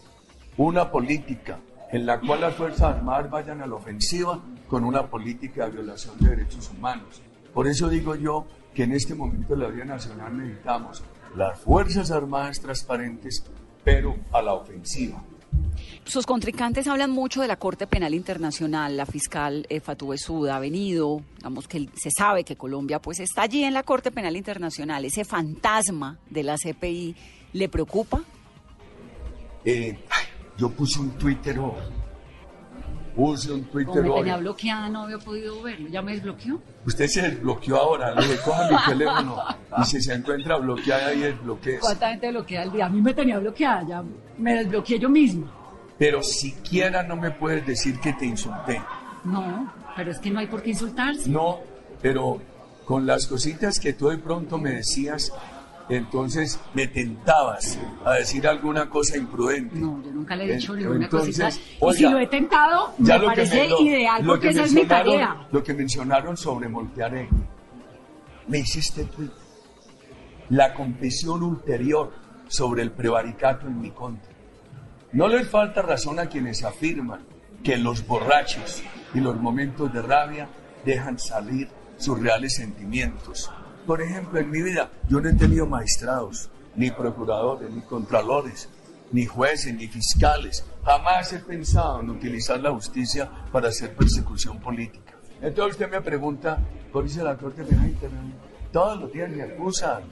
una política en la cual las Fuerzas Armadas vayan a la ofensiva con una política de violación de derechos humanos. Por eso digo yo que en este momento de la vida nacional necesitamos las Fuerzas Armadas transparentes, pero a la ofensiva. Sus contrincantes hablan mucho de la Corte Penal Internacional. La fiscal eh, Fatou Bensouda ha venido, digamos que se sabe que Colombia pues está allí en la Corte Penal Internacional. Ese fantasma de la CPI le preocupa. Eh, ay, yo puse un Twitter hoy. Puse un Twitter hoy. tenía bloqueada, no había podido verlo. ¿Ya me desbloqueó? Usted se desbloqueó ahora, le dije, coja mi teléfono y si se encuentra bloqueada ahí desbloquee. ¿Cuánta gente bloquea al día? A mí me tenía bloqueada, ya me desbloqueé yo misma. Pero siquiera no me puedes decir que te insulté. No, pero es que no hay por qué insultarse. No, pero con las cositas que tú de pronto me decías, entonces me tentabas a decir alguna cosa imprudente. No, yo nunca le he dicho ninguna cosita. Y oiga, si lo he tentado, Ya me lo que parece me- lo- ideal lo porque que esa es mi tarea. Lo que mencionaron sobre Moltearegui. Me hiciste tweet. La confesión ulterior sobre el prevaricato en mi contra. No les falta razón a quienes afirman que los borrachos y los momentos de rabia dejan salir sus reales sentimientos. Por ejemplo, en mi vida yo no he tenido magistrados, ni procuradores, ni contralores, ni jueces, ni fiscales. Jamás he pensado en utilizar la justicia para hacer persecución política. Entonces usted me pregunta, por eso la Corte Penal Internacional, todos los días me acusan.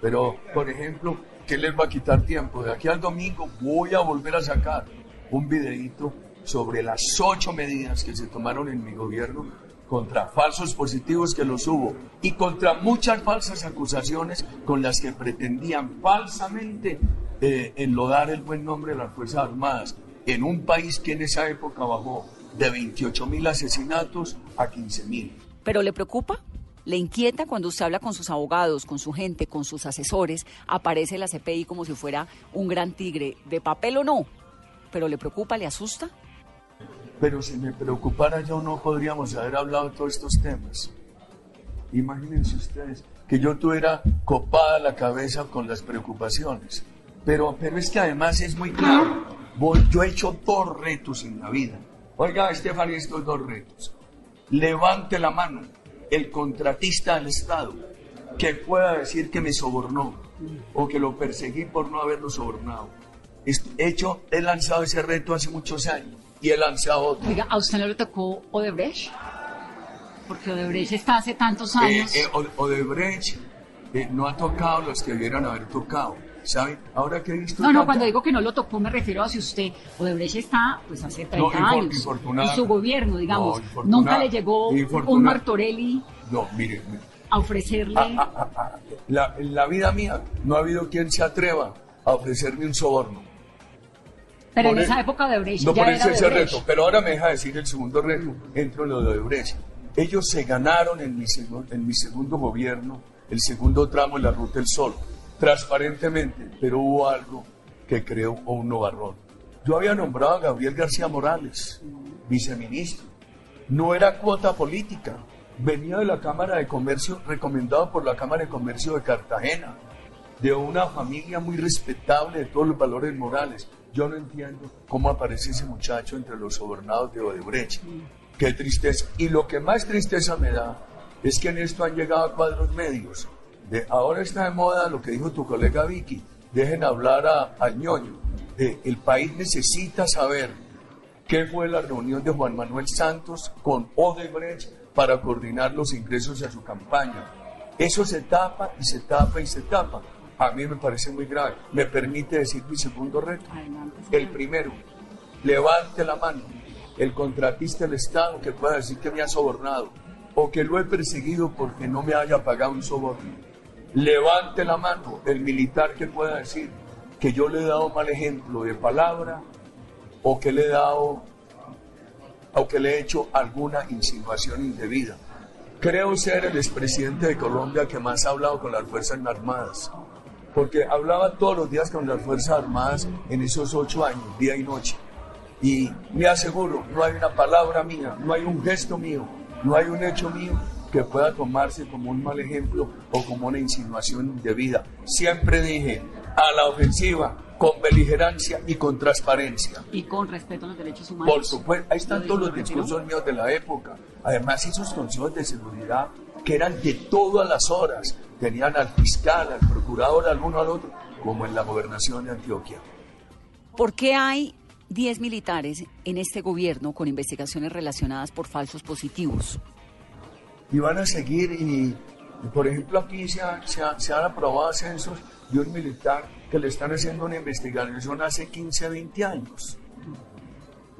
Pero, por ejemplo, ¿qué les va a quitar tiempo? De aquí al domingo voy a volver a sacar un videíto sobre las ocho medidas que se tomaron en mi gobierno contra falsos positivos que los hubo y contra muchas falsas acusaciones con las que pretendían falsamente eh, enlodar el buen nombre de las Fuerzas Armadas en un país que en esa época bajó de 28 mil asesinatos a 15 mil. ¿Pero le preocupa? ¿Le inquieta cuando usted habla con sus abogados, con su gente, con sus asesores? Aparece la CPI como si fuera un gran tigre, de papel o no. ¿Pero le preocupa, le asusta? Pero si me preocupara yo no podríamos haber hablado de todos estos temas. Imagínense ustedes que yo tuviera copada la cabeza con las preocupaciones. Pero, pero es que además es muy claro. Voy- yo he hecho dos retos en la vida. Oiga, Estefania, estos dos retos. Levante la mano el contratista del Estado que pueda decir que me sobornó o que lo perseguí por no haberlo sobornado. He hecho, he lanzado ese reto hace muchos años y he lanzado otro. Oiga, ¿a usted no le tocó Odebrecht? Porque Odebrecht está hace tantos Eh, años. eh, O- Odebrecht eh, no ha tocado los que debieran haber tocado. ¿Saben? Ahora que he visto. No, no, cuando digo que no lo tocó me refiero a si usted, Odebrecht está pues hace 30 No, años en su gobierno, digamos. No, Nunca le llegó un Martorelli No, mire, mire. a ofrecerle... Ah, ah, ah, la- en la vida mía no ha habido quien se atreva a ofrecerme un soborno. Pero en esa el- época Odebrecht No ya por era eso ese Odebrecht. reto, pero ahora me deja decir el segundo reto, entro en lo de Odebrecht. Ellos se ganaron en mi, en mi segundo gobierno, el segundo tramo de la Ruta del Sol, transparentemente, pero hubo algo que creó un novarrón. Yo había nombrado a Gabriel García Morales, viceministro. No era cuota política, venía de la Cámara de Comercio, recomendado por la Cámara de Comercio de Cartagena de una familia muy respetable de todos los valores morales. Yo no entiendo cómo aparece ese muchacho entre los sobornados de Odebrecht. Qué tristeza. Y lo que más tristeza me da es que en esto han llegado a cuadros medios. De, ahora está de moda lo que dijo tu colega Vicky. Dejen hablar a, al ñoño. De, el país necesita saber qué fue la reunión de Juan Manuel Santos con Odebrecht para coordinar los ingresos a su campaña. Eso se tapa y se tapa y se tapa. A mí me parece muy grave. Me permite decir mi segundo reto. El primero, levante la mano el contratista del Estado que pueda decir que me ha sobornado o que lo he perseguido porque no me haya pagado un soborno. Levante la mano el militar que pueda decir que yo le he dado mal ejemplo de palabra o que le he dado o que le he hecho alguna insinuación indebida. Creo ser el expresidente de Colombia que más ha hablado con las Fuerzas Armadas, porque hablaba todos los días con las Fuerzas Armadas en esos ocho años, día y noche. Y me aseguro, no hay una palabra mía, no hay un gesto mío, no hay un hecho mío que pueda tomarse como un mal ejemplo o como una insinuación indebida. Siempre dije, a la ofensiva, con beligerancia y con transparencia. Y con respeto a los derechos humanos. Por supuesto, ahí están todos los discursos míos de la época. Además, esos consejos de seguridad que eran de todas las horas. Tenían al fiscal, al procurador, al uno al otro, como en la gobernación de Antioquia. ¿Por qué hay 10 militares en este gobierno con investigaciones relacionadas por falsos positivos? Y van a seguir y, y, por ejemplo, aquí se, ha- se ha- se han aprobado ascensos de un militar que le están haciendo una investigación hace 15, 20 años.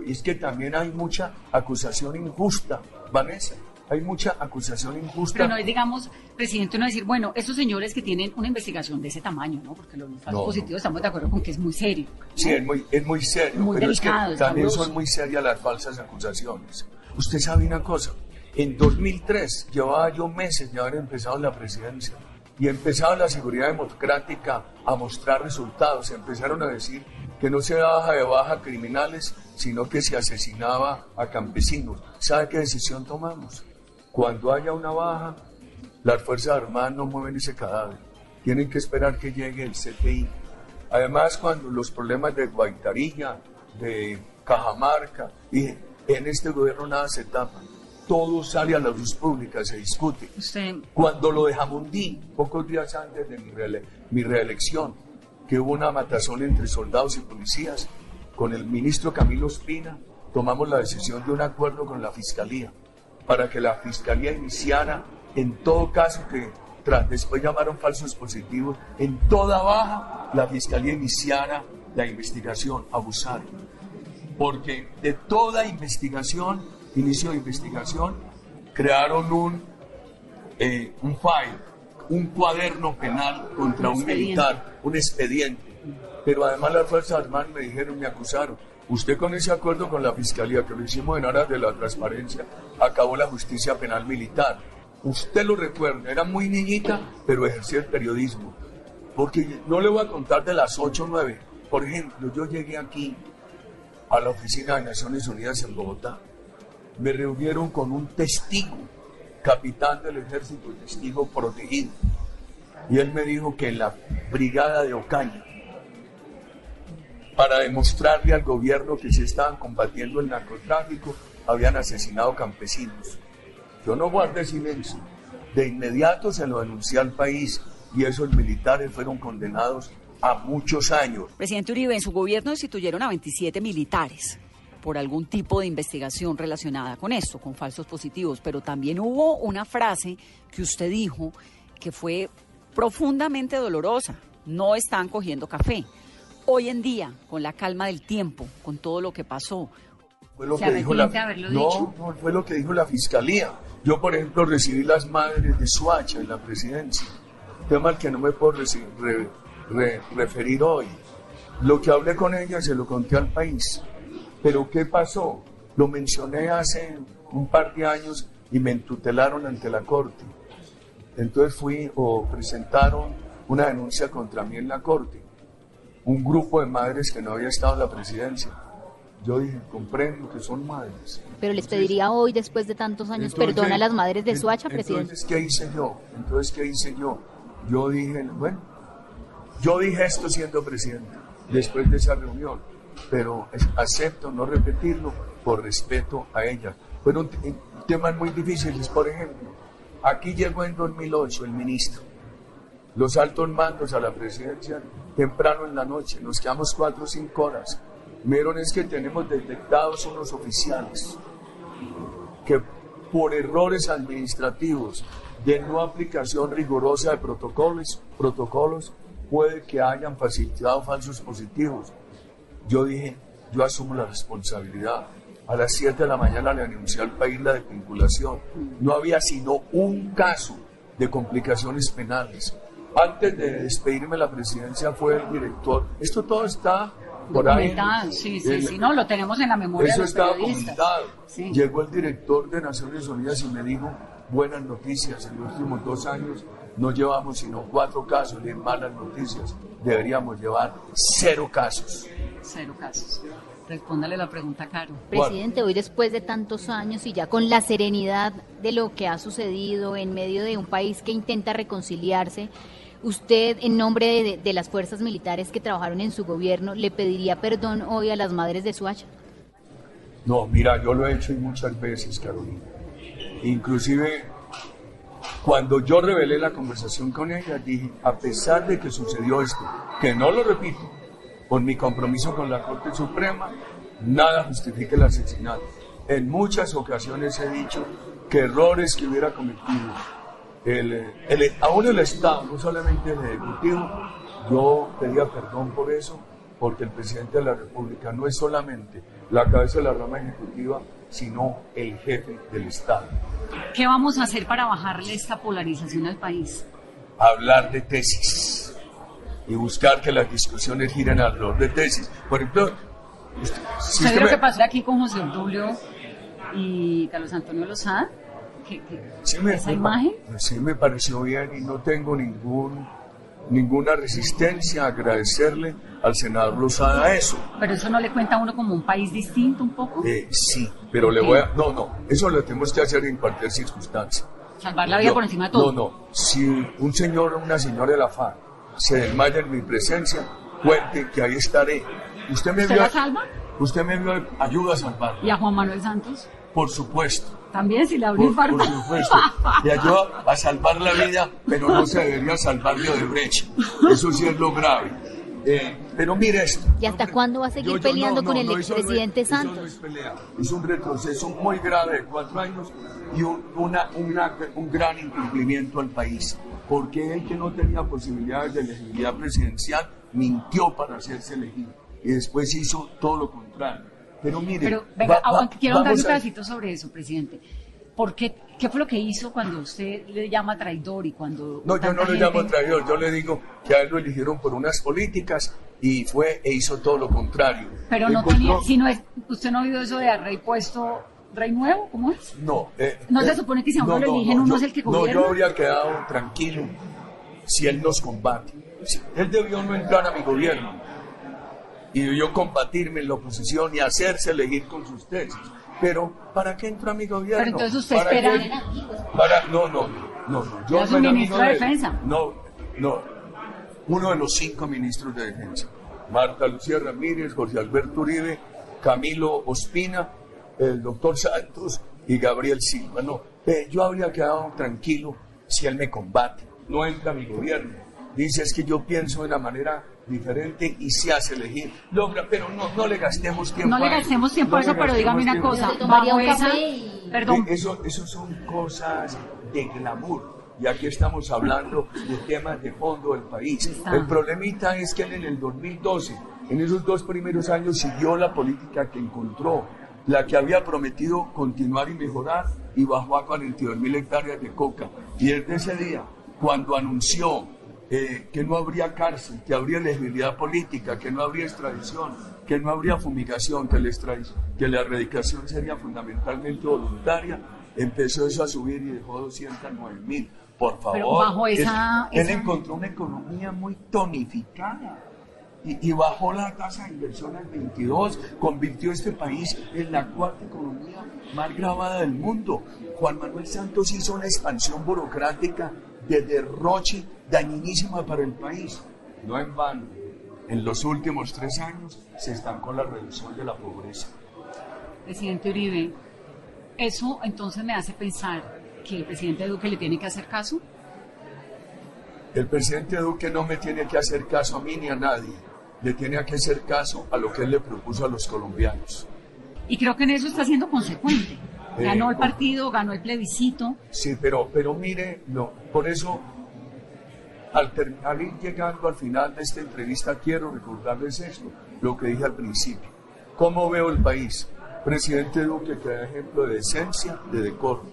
Y es que también hay mucha acusación injusta, Vanessa. Hay mucha acusación injusta. Pero no es, digamos, presidente, no decir, bueno, estos señores que tienen una investigación de ese tamaño, ¿no? Porque los falsos No, positivos no. estamos de acuerdo con que es muy serio. Sí, es muy, es muy serio, Muy pero delicado, es que también son muy serias las falsas acusaciones. Usted sabe una cosa, en 2003 llevaba yo meses de haber empezado la presidencia y empezaba la seguridad democrática a mostrar resultados. Empezaron a decir que no se baja de baja criminales, sino que se asesinaba a campesinos. ¿Sabe qué decisión tomamos? Cuando haya una baja, las Fuerzas Armadas no mueven ese cadáver. Tienen que esperar que llegue el CTI. Además, cuando los problemas de Guaitarilla, de Cajamarca, y en este gobierno nada se tapa, todo sale a la luz pública, se discute. Usted, Cuando lo de Jamundí, pocos días antes de mi, reele- mi reelección, que hubo una matazón entre soldados y policías, con el ministro Camilo Espina, tomamos la decisión de un acuerdo con la Fiscalía, para que la Fiscalía iniciara, en todo caso que tras después llamaron falsos positivos, en toda baja, la Fiscalía iniciara la investigación, abusar porque de toda investigación, inicio de investigación, crearon un, eh, un file, un cuaderno penal contra Un un, militar, un expediente. Pero además las Fuerzas Armadas me dijeron, me acusaron. Usted con ese acuerdo con la Fiscalía, que lo hicimos en aras de la transparencia, acabó la justicia penal militar. Usted lo recuerda, era muy niñita, pero ejercía el periodismo. Porque no le voy a contar de las 8 o 9. Por ejemplo, yo llegué aquí a la oficina de Naciones Unidas en Bogotá. Me reunieron con un testigo, capitán del ejército, testigo protegido. Y él me dijo que la brigada de Ocaña, para demostrarle al gobierno que se estaban combatiendo el narcotráfico, habían asesinado campesinos. Yo no guardé silencio. De inmediato se lo denuncié al país y esos militares fueron condenados a muchos años. presidente Uribe, en su gobierno destituyeron a 27 militares por algún tipo de investigación relacionada con esto, con falsos positivos, pero también hubo una frase que usted dijo que fue profundamente dolorosa, no están cogiendo café. Hoy en día, con la calma del tiempo, con todo lo que pasó, Fue lo ¿Se que dijo la, no, dicho? no, fue lo que dijo la fiscalía. Yo, por ejemplo, recibí las madres de Suacha en la presidencia, tema al que no me puedo reci- re- re- referir hoy. Lo que hablé con ellas se lo conté al país. Pero ¿qué pasó? Lo mencioné hace un par de años y me entutelaron ante la corte. Entonces fui o presentaron una denuncia contra mí en la corte. Un grupo de madres que no había estado en la presidencia. Yo dije, comprendo que son madres. Pero les pediría hoy, después de tantos años, Entonces, perdón a las madres de Suacha, presidente. Entonces, ¿qué hice yo? Entonces, ¿qué hice yo? Yo dije, bueno, yo dije esto siendo presidente, después de esa reunión, pero acepto no repetirlo por respeto a ella. Fueron te- temas muy difíciles, por ejemplo, aquí llegó en 2008 el ministro, los altos mandos a la presidencia temprano en la noche, nos quedamos cuatro o cinco horas. Me dijeron es que tenemos detectados unos oficiales que por errores administrativos de no aplicación rigurosa de protocolos, protocolos puede que hayan facilitado falsos positivos. Yo dije, yo asumo la responsabilidad. A las 7 de la mañana le anuncié al país la desvinculación. No había sino un caso de complicaciones penales. Antes de despedirme de la presidencia fue el director. Esto todo está por ahí. sí, sí, El- sí, no, lo tenemos en la memoria eso de los está periodistas. documentado. Sí. Llegó el director de Naciones Unidas y me dijo, buenas noticias, en los últimos dos años no llevamos sino cuatro casos de malas noticias. Deberíamos llevar cero casos. Cero casos. Respóndale la pregunta, Caro. Presidente, hoy después de tantos años y ya con la serenidad de lo que ha sucedido en medio de un país que intenta reconciliarse, usted, en nombre de, las fuerzas militares que trabajaron en su gobierno, le pediría perdón hoy a las madres de Suacha. No, mira, yo lo he hecho muchas veces, Carolina. Inclusive Cuando yo revelé la conversación con ella, dije, a pesar de que sucedió esto, que no lo repito, por mi compromiso con la Corte Suprema, nada justifica el asesinato. En muchas ocasiones he dicho que errores que hubiera cometido el, el, aún el Estado, no solamente el Ejecutivo, yo pedía perdón por eso, porque el presidente de la República no es solamente la cabeza de la rama ejecutiva, sino el jefe del Estado. ¿Qué vamos a hacer para bajarle esta polarización al país? Hablar de tesis y buscar que las discusiones giren alrededor de tesis. Por ejemplo, usted, si ¿Sabe lo me... que pasó aquí con José Obdulio y Carlos Antonio Lozada? ¿Qué, qué, sí me, esa me, imagen? Sí me pareció bien y no tengo ningún ninguna resistencia a agradecerle al senador Lozada eso. Pero eso no le cuenta a uno como un país distinto un poco. Eh, sí, pero le voy a... No, no, eso lo tenemos que hacer en cualquier circunstancia. Salvar la vida no, por encima de todo. No, no, si un señor o una señora de la FARC se desmaya en mi presencia, cuente que ahí estaré. ¿Usted me ¿Usted vio? la salva? ¿Usted me vio? Ayuda a salvarla. ¿Y a Juan Manuel Santos? Por supuesto. También si le abrió Por, el por supuesto. Y ayuda a salvar la vida, pero no se debería salvar de Odebrecht. Eso sí es lo grave. Eh, pero mire esto. ¿Y hasta cuándo va a seguir Yo- yo- peleando no, con no, el no, eso no es- expresidente eso no Santos? es pelea. Es un retroceso muy grave de cuatro años y un, una, una- un gran incumplimiento al país. Porque él que no tenía posibilidades de elegibilidad presidencial mintió para hacerse elegido y después hizo todo lo contrario. Pero mire, Pero, venga, va- va- aguante, quiero vamos un pedacito sobre eso, presidente. ¿Por qué, ¿Qué fue lo que hizo cuando usted le llama traidor y cuando... No, yo no le gente- llamo traidor, yo le digo que a él lo eligieron por unas políticas y fue e hizo todo lo contrario. Pero no Encontró- tenía, si no es, usted no ha oído eso de a rey puesto, rey nuevo, ¿cómo es? No, eh, ¿No se eh, supone que si a uno lo eligen, uno yo- es el que No, gobierna? yo habría quedado tranquilo si él nos combate. Si- él debió no entrar a mi gobierno y debió combatirme en la oposición y hacerse elegir con sus tesis. Pero, ¿para qué entró a mi gobierno? Pero entonces usted ¿Para espera- qué? Para, no, no, no, no. Yo no era ministro de. Defensa. No, no. Uno de los cinco ministros de defensa. Marta Lucía Ramírez, Jorge Alberto Uribe, Camilo Ospina, el doctor Santos y Gabriel Silva. No, eh, yo habría quedado tranquilo si él me combate. No entra a mi gobierno. Dice es que yo pienso de una manera diferente y se hace elegir. Logra, pero no, no le gastemos tiempo. No le gastemos tiempo a No eso, le pero dígame una cosa. bajo un esa- y- Perdón, Eh, Eso, eso son cosas de glamour. Y aquí estamos hablando de temas de fondo del país. Está. El problemita es que él en el 2012, en esos dos primeros años, siguió la política que encontró, la que había prometido continuar y mejorar, y bajó a 42 mil hectáreas de coca. Y desde ese día, cuando anunció eh, que no habría cárcel, que habría elegibilidad política, que no habría extradición, que no habría fumigación, que la, extradición, que la erradicación sería fundamentalmente voluntaria, empezó eso a subir y dejó 209 mil. Por favor, Pero bajo es- esa- él esa- encontró una economía muy tonificada. Y, y bajó la tasa de inversión al 22, convirtió este país en la cuarta economía más grabada del mundo. Juan Manuel Santos hizo una expansión burocrática de derroche dañinísima para el país. No en vano, en los últimos tres años se estancó la reducción de la pobreza. presidente Uribe, eso entonces me hace pensar que el presidente Duque le tiene que hacer caso. El presidente Duque no me tiene que hacer caso a mí ni a nadie. Le tiene que hacer caso a lo que él le propuso a los colombianos. Y creo que en eso está siendo consecuente. Eh, Ganó el partido, ganó el plebiscito. Sí, pero, pero mire, no, por eso, al, al ir llegando al final de esta entrevista, quiero recordarles esto, lo que dije al principio. ¿Cómo veo el país? Presidente Duque que da ejemplo de decencia, de decoro.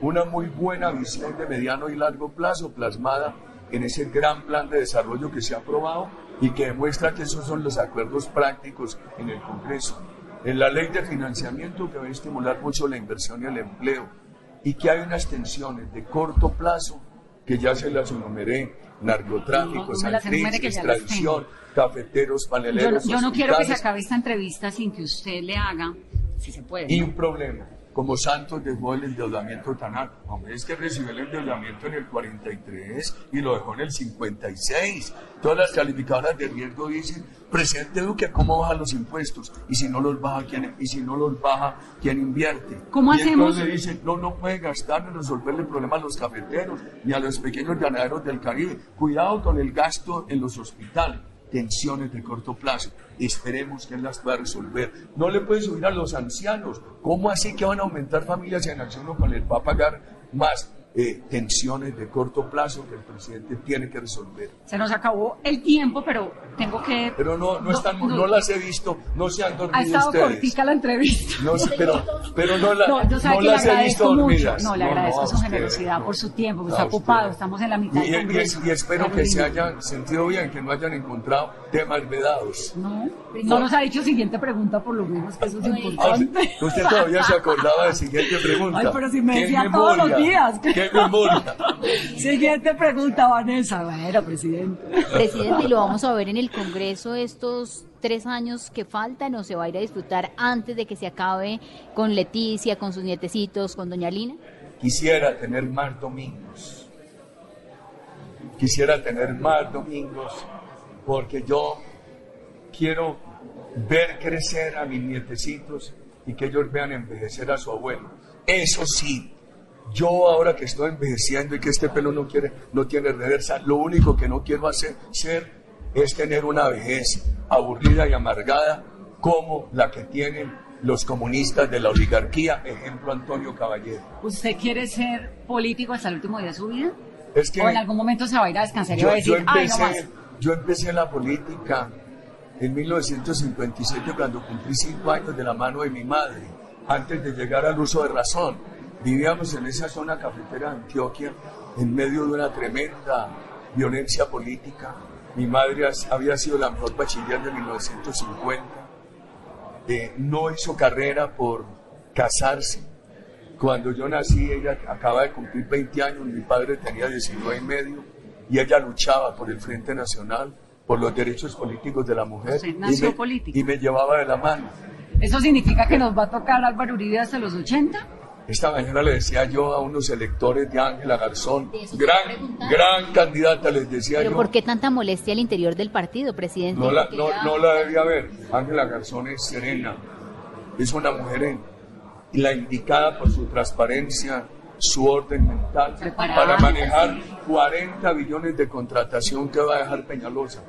Una muy buena visión de mediano y largo plazo plasmada en ese gran plan de desarrollo que se ha aprobado y que demuestra que esos son los acuerdos prácticos en el Congreso. En la ley de financiamiento que va a estimular mucho la inversión y el empleo y que hay unas tensiones de corto plazo que ya se las enumeré, narcotráfico, las extradición, cafeteros, Yo, paneleros, yo no quiero que se acabe esta entrevista sin que usted le haga, si se puede. y un problema. Como Santos dejó el endeudamiento tan alto. Hombre, es que recibió el endeudamiento en el 43 y lo dejó en el 56. Todas las calificadoras de riesgo dicen, presidente Duque, ¿cómo baja los impuestos? Y si no los baja, ¿quién, y si no los baja, ¿quién invierte? ¿Cómo y hacemos? entonces dicen, no, no puede gastar en resolverle el problema a los cafeteros ni a los pequeños ganaderos del Caribe. Cuidado con el gasto en los hospitales tensiones de corto plazo. Esperemos que él las pueda resolver. No le puede subir a los ancianos. ¿Cómo así que van a aumentar familias en acción o le va a pagar más? Eh, tensiones de corto plazo que el presidente tiene que resolver. Se nos acabó el tiempo, pero tengo que... Pero no, no, están, no, las he visto, no se han dormido Ha estado ustedes. cortica la entrevista. No, pero, pero no, la, No, yo sabe no que le las he visto mucho. dormidas. No, le agradezco su generosidad por su tiempo, está ocupado, estamos en la mitad Y, del y- Congreso. y espero que se hayan sentido bien, que no hayan encontrado temas vedados. No, no nos ha dicho siguiente pregunta por lo menos, que eso es Ah, importante. usted todavía se acordaba de siguiente pregunta. Ay, pero si me ¿Qué decía todos los días. ¿Qué memoria? Siguiente pregunta, Vanessa. Bueno, presidente. Presidente, ¿y lo vamos a ver en el Congreso estos tres años que faltan o se va a ir a disfrutar antes de que se acabe con Leticia, con sus nietecitos, con doña Lina? Quisiera tener más domingos. Quisiera tener más domingos porque yo quiero ver crecer a mis nietecitos y que ellos vean envejecer a su abuelo. Eso sí, yo ahora que estoy envejeciendo y que este pelo no, quiere, no tiene reversa, lo único que no quiero hacer ser es tener una vejez aburrida y amargada como la que tienen los comunistas de la oligarquía, ejemplo Antonio Caballero. ¿Usted quiere ser político hasta el último día de su vida? Es que ¿O en algún momento se va a ir a descansar y va yo, a decir, yo ay, no más? empecé, yo empecé la política en 1957 cuando cumplí cinco años de la mano de mi madre, antes de llegar al uso de razón. Vivíamos en esa zona cafetera de Antioquia en medio de una tremenda violencia política. Mi madre había sido la mejor bachiller de 1950. Eh, no hizo carrera por casarse. Cuando yo nací, ella acaba de cumplir 20 años, mi padre tenía 19 y medio, y ella luchaba por el Frente Nacional, por los derechos políticos de la mujer. Usted y nació me, político. y me llevaba de la mano. ¿Eso significa que nos va a tocar Álvaro Uribe hasta los 80? Esta mañana le decía yo a unos electores de Ángela Garzón, gran, gran candidata, les decía ¿Pero yo. por qué tanta molestia al interior del partido, presidente? No la, no, no la debía ver. Ángela Garzón es serena, es una mujer en- la indicada por su transparencia, su orden mental, para manejar 40 billones de contratación que va a dejar Peñalosa.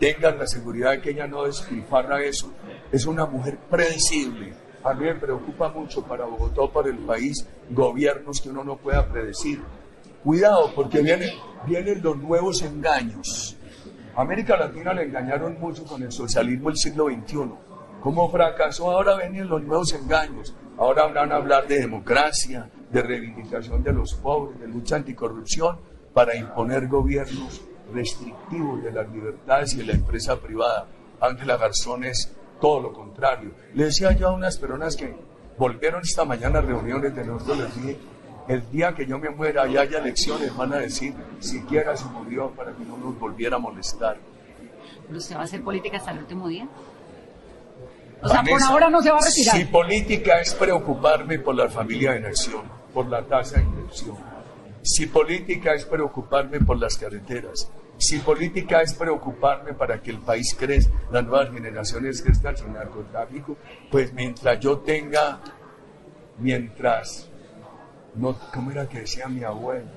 Tengan la seguridad de que ella no despilfarra eso. Es una mujer predecible. A mí me preocupa mucho para Bogotá para el país gobiernos que uno no pueda predecir. Cuidado, porque vienen, vienen los nuevos engaños. América Latina le engañaron mucho con el socialismo del siglo XXI. Como fracasó, ahora vienen los nuevos engaños. Ahora van a hablar de democracia, de reivindicación de los pobres, de lucha anticorrupción, para imponer gobiernos restrictivos de las libertades y de la empresa privada. Ángela Garzón es todo lo contrario. Le decía yo a unas personas que volvieron esta mañana a reuniones de nosotros, les dije, el día que yo me muera y haya elecciones, van a decir, siquiera se murió para que no nos volviera a molestar. ¿Usted va a hacer política hasta el último día? O sea, por ahora no se va a retirar. Si política es preocuparme por la familia en acción, por la tasa de inversión. Si política es preocuparme por las carreteras. Si política es preocuparme para que el país crezca, las nuevas generaciones crezcan sin narcotráfico, pues mientras yo tenga, mientras, no, ¿cómo era que decía mi abuelo?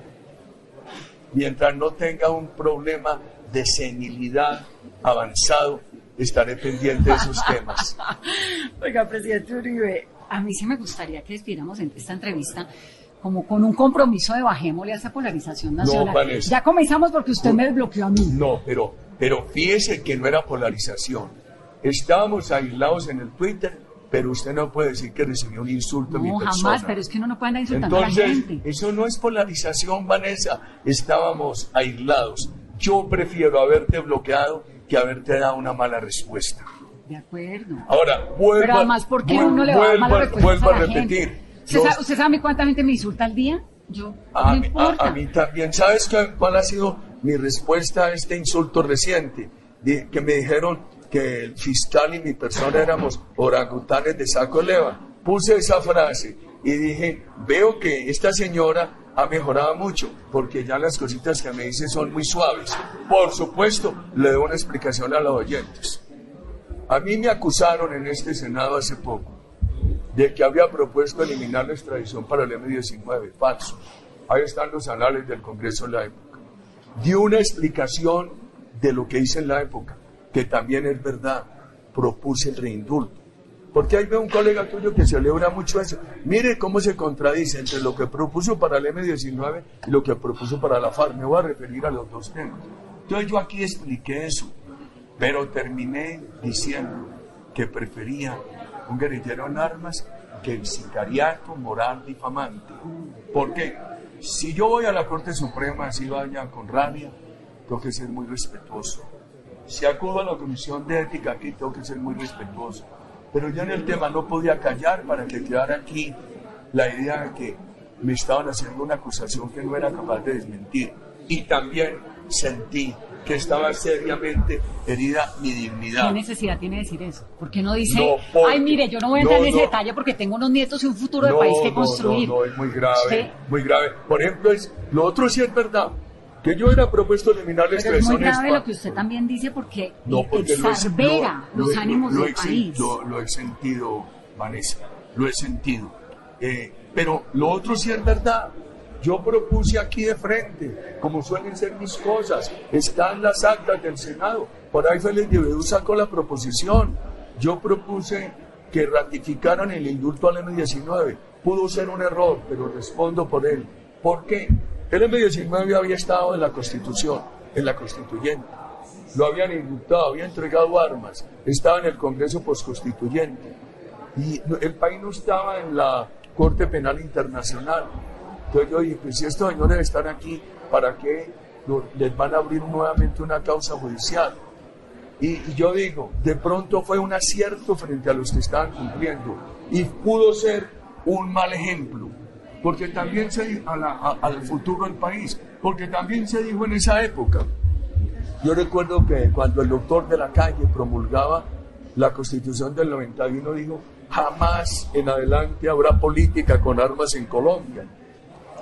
Mientras no tenga un problema de senilidad avanzado, estaré pendiente de esos temas. Oiga, presidente Uribe, a mí sí me gustaría que despidiéramos esta entrevista como con un compromiso de bajémosle a esa polarización nacional. Vanessa. ya comenzamos porque usted me desbloqueó a mí. No, pero, pero fíjese que no era polarización. Estábamos aislados en el Twitter, pero usted no puede decir que recibió un insulto en mi No, persona. jamás, pero es que uno no puede andar insultando a la Entonces, gente. eso no es polarización, Vanessa. Estábamos aislados. Yo prefiero haberte bloqueado que haberte dado una mala respuesta. De acuerdo. Ahora, vuelvo, Pero además, ¿por qué uno le va a dar vuelvo, a a la repetir. gente? ¿Usted, Yo- sabe, usted sabe cuánta gente me insulta al día? Yo, a, no mí- importa. a- a mí también. ¿Sabes qué- cuál ha sido mi respuesta a este insulto reciente? Di- que me dijeron que el fiscal y mi persona éramos orangutanes de saco leva. puse esa frase y dije, veo que esta señora ha mejorado mucho, porque ya las cositas que me dice son muy suaves. Por supuesto, le doy una explicación a los oyentes. A mí me acusaron en este Senado hace poco de que había propuesto eliminar la extradición para el M-19. Falso. Ahí están los anales del Congreso en la época. Dio una explicación de lo que hice en la época, que también es verdad. Propuse el reindulto. Porque ahí veo un colega tuyo que celebra mucho eso. Mire cómo se contradice entre lo que propuso para el M-19 y lo que propuso para la FARC. Me voy a referir a los dos temas. Entonces yo aquí expliqué eso, pero terminé diciendo que prefería un guerrillero en armas que el sicariato moral difamante. ¿Por qué? Si yo voy a la Corte Suprema, así vaya con rabia, tengo que ser muy respetuoso. Si acudo a la Comisión de Ética aquí, tengo que ser muy respetuoso. Pero yo en el tema no podía callar para que quedara aquí la idea de que me estaban haciendo una acusación que no era capaz de desmentir. Y también sentí que estaba seriamente herida mi dignidad. ¿Qué necesidad tiene de decir eso? ¿Por qué no dice, No, porque- ay, mire, yo no voy a entrar no, en ese detalle porque tengo unos nietos y un futuro de país que no, construir? No, no, es muy grave, Sí. muy grave. Por ejemplo, es, lo otro sí es verdad, que yo era propuesto eliminar la Pero es muy grave lo que usted también dice porque, No, porque exaspera lo- los lo- ánimos lo del país. Lo, lo he sentido, Vanessa, lo he sentido. Eh, pero lo otro sí es verdad. Yo propuse aquí de frente, como suelen ser mis cosas, están las actas del Senado. Por ahí Félix de Bedú sacó la proposición. Yo propuse que ratificaran el indulto al M-19. Pudo ser un error, pero respondo por él. ¿Por qué? El M-19 había estado en la Constitución, en la Constituyente lo habían indultado, había entregado armas, estaba en el Congreso postconstituyente y el país no estaba en la Corte Penal Internacional. Entonces yo dije, pues si estos señores están aquí, ¿para qué les van a abrir nuevamente una causa judicial? Y, yo digo, de pronto fue un acierto frente a los que estaban cumpliendo y pudo ser un mal ejemplo, porque también se a la- a- al futuro del país, porque también se dijo en esa época, yo recuerdo que cuando el doctor de la calle promulgaba la constitución del 91 dijo, jamás en adelante habrá política con armas en Colombia.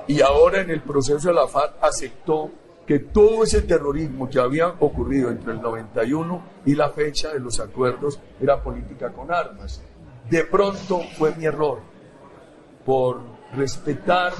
Y ahora en el proceso de la FARC aceptó que todo ese terrorismo que había ocurrido entre el 91 y la fecha de los acuerdos era política con armas. De pronto fue mi error por respetar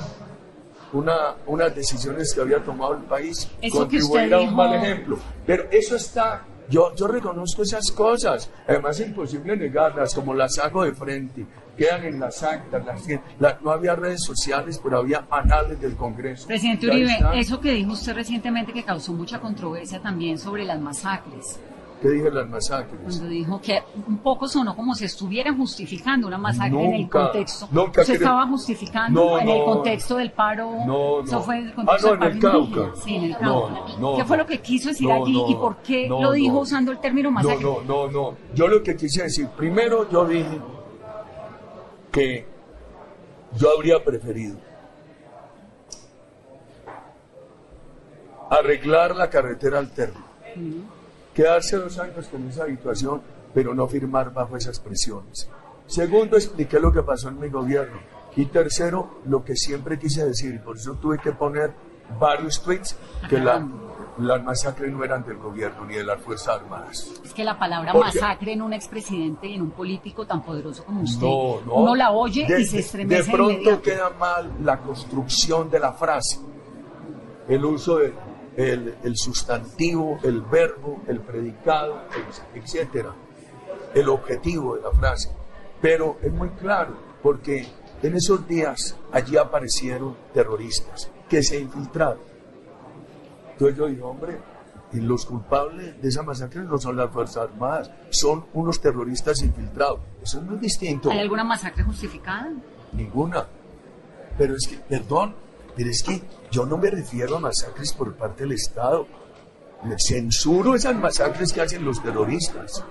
una, unas decisiones que había tomado el país, contribuir a un dijo- mal ejemplo. Pero eso está, yo, yo reconozco esas cosas, además es imposible negarlas, como las hago de frente, quedan en las actas, las la- no había redes sociales, pero había anales del Congreso. Presidente Uribe, eso que dijo usted recientemente que causó mucha controversia también sobre las masacres, ¿Qué dije las masacres? cuando dijo que un poco sonó como si estuvieran justificando una masacre en el contexto. nunca ¿Usted creo- estaba justificando No, en el no. contexto del paro? No, Eso no. fue el Ah, contexto no, del paro en el. Cauca. Sí, en el No, Cauca. no, ¿Qué fue no. lo que quiso decir No, allí y no, por qué no, lo dijo no. usando el término No, masacre? no, no, no. Yo lo que quise decir, primero yo dije que yo habría preferido arreglar la carretera alterna, quedarse dos años con esa habituación, pero no firmar bajo esas presiones. Segundo, expliqué lo que pasó en mi gobierno. Y tercero, lo que siempre quise decir, por eso tuve que poner varios tweets, que la, las masacres no eran del gobierno ni de las Fuerzas Armadas. Es que la palabra masacre en un expresidente y en un político tan poderoso como usted, No, no. uno la oye de, y se estremece De de pronto inmediato. queda mal la construcción de la frase, el uso del el, el sustantivo, el verbo, el predicado, etcétera, el objetivo de la frase. Pero es muy claro, porque en esos días allí aparecieron terroristas que se infiltraron. Entonces yo digo, hombre, y los culpables de esa masacre no son las Fuerzas Armadas, son unos terroristas infiltrados. Eso es muy distinto. ¿Hay alguna masacre justificada? Ninguna. Pero es que, perdón, pero es que yo no me refiero a masacres por parte del Estado. Le Censuro esas masacres que hacen los terroristas.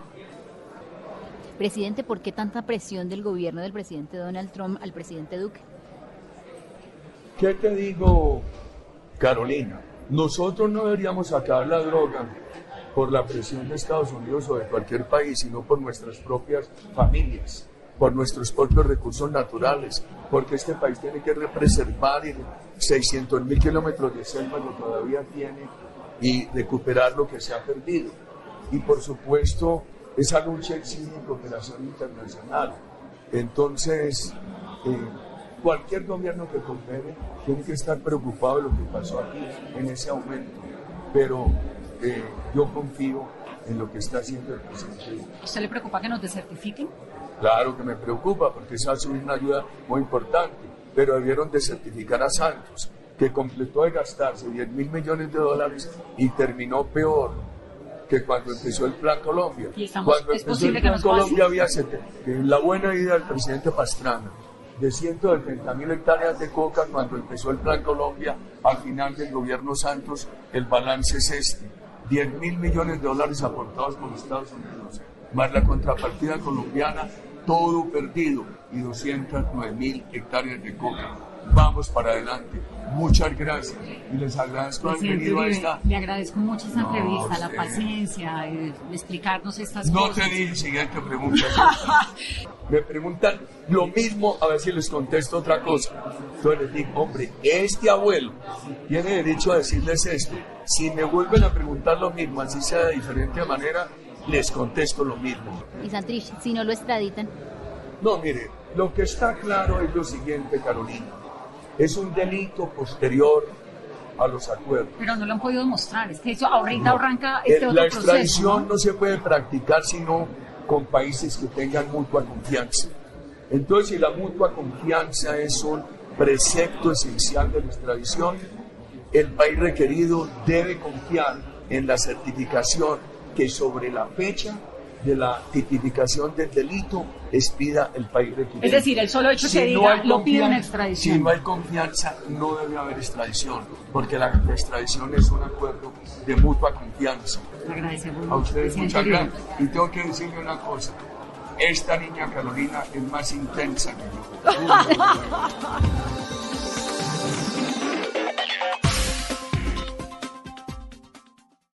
Presidente, ¿por qué tanta presión del gobierno del presidente Donald Trump al presidente Duque? ¿Qué te digo, Carolina? Nosotros no deberíamos acabar la droga por la presión de Estados Unidos o de cualquier país, sino por nuestras propias familias. por nuestros propios recursos naturales, porque este país tiene que preservar 600 mil kilómetros de selva que todavía tiene y recuperar lo que se ha perdido. Y por supuesto, esa lucha exige cooperación internacional. Entonces, eh, cualquier gobierno que coopere tiene que estar preocupado de lo que pasó aquí, en ese aumento. Pero eh, yo confío en lo que está haciendo el presidente. ¿Usted le preocupa que nos desertifiquen? Claro que me preocupa, porque esa es una ayuda muy importante, pero debieron desertificar a Santos, que completó de gastarse 10 mil millones de dólares y terminó peor que cuando empezó el Plan Colombia. ¿Y estamos- cuando es empezó el Plan? Colombia había que la buena idea del presidente Pastrana de 170 mil hectáreas de coca cuando empezó el Plan Colombia al final del gobierno Santos el balance es este 10 mil millones de dólares aportados por Estados Unidos más la contrapartida colombiana todo perdido y 209 mil hectáreas de coca vamos para adelante muchas gracias y les agradezco haber venido a esta le agradezco mucho esta No, entrevista, la paciencia, explicarnos estas No cosas. te dije siguiente pregunta. Me preguntan lo mismo, a ver si les contesto otra cosa. Entonces les digo, hombre, este abuelo tiene derecho a decirles esto. Si me vuelven a preguntar lo mismo, así sea de diferente manera, les contesto lo mismo. Y Santrich, si no lo extraditan, No, mire, lo que está claro es lo siguiente, Carolina. Es un delito posterior a los acuerdos. Pero no lo han podido demostrar, es que eso ahorita No. arranca Eh, este otro la proceso. extradición ¿no? ¿no? se puede practicar sino con países que tengan mutua confianza. Entonces, si la mutua confianza es un precepto esencial de la extradición, el país requerido debe confiar en la certificación que sobre la fecha de la tipificación del delito expida el país requerido. Es decir, el solo hecho que diga, hay lo en confianza- extradición. Si no hay confianza, no debe haber extradición, porque la extradición es un acuerdo de mutua confianza. Agradecemos A ustedes muchas gracias. Y tengo que decirle una cosa. Esta niña Carolina es más intensa que yo.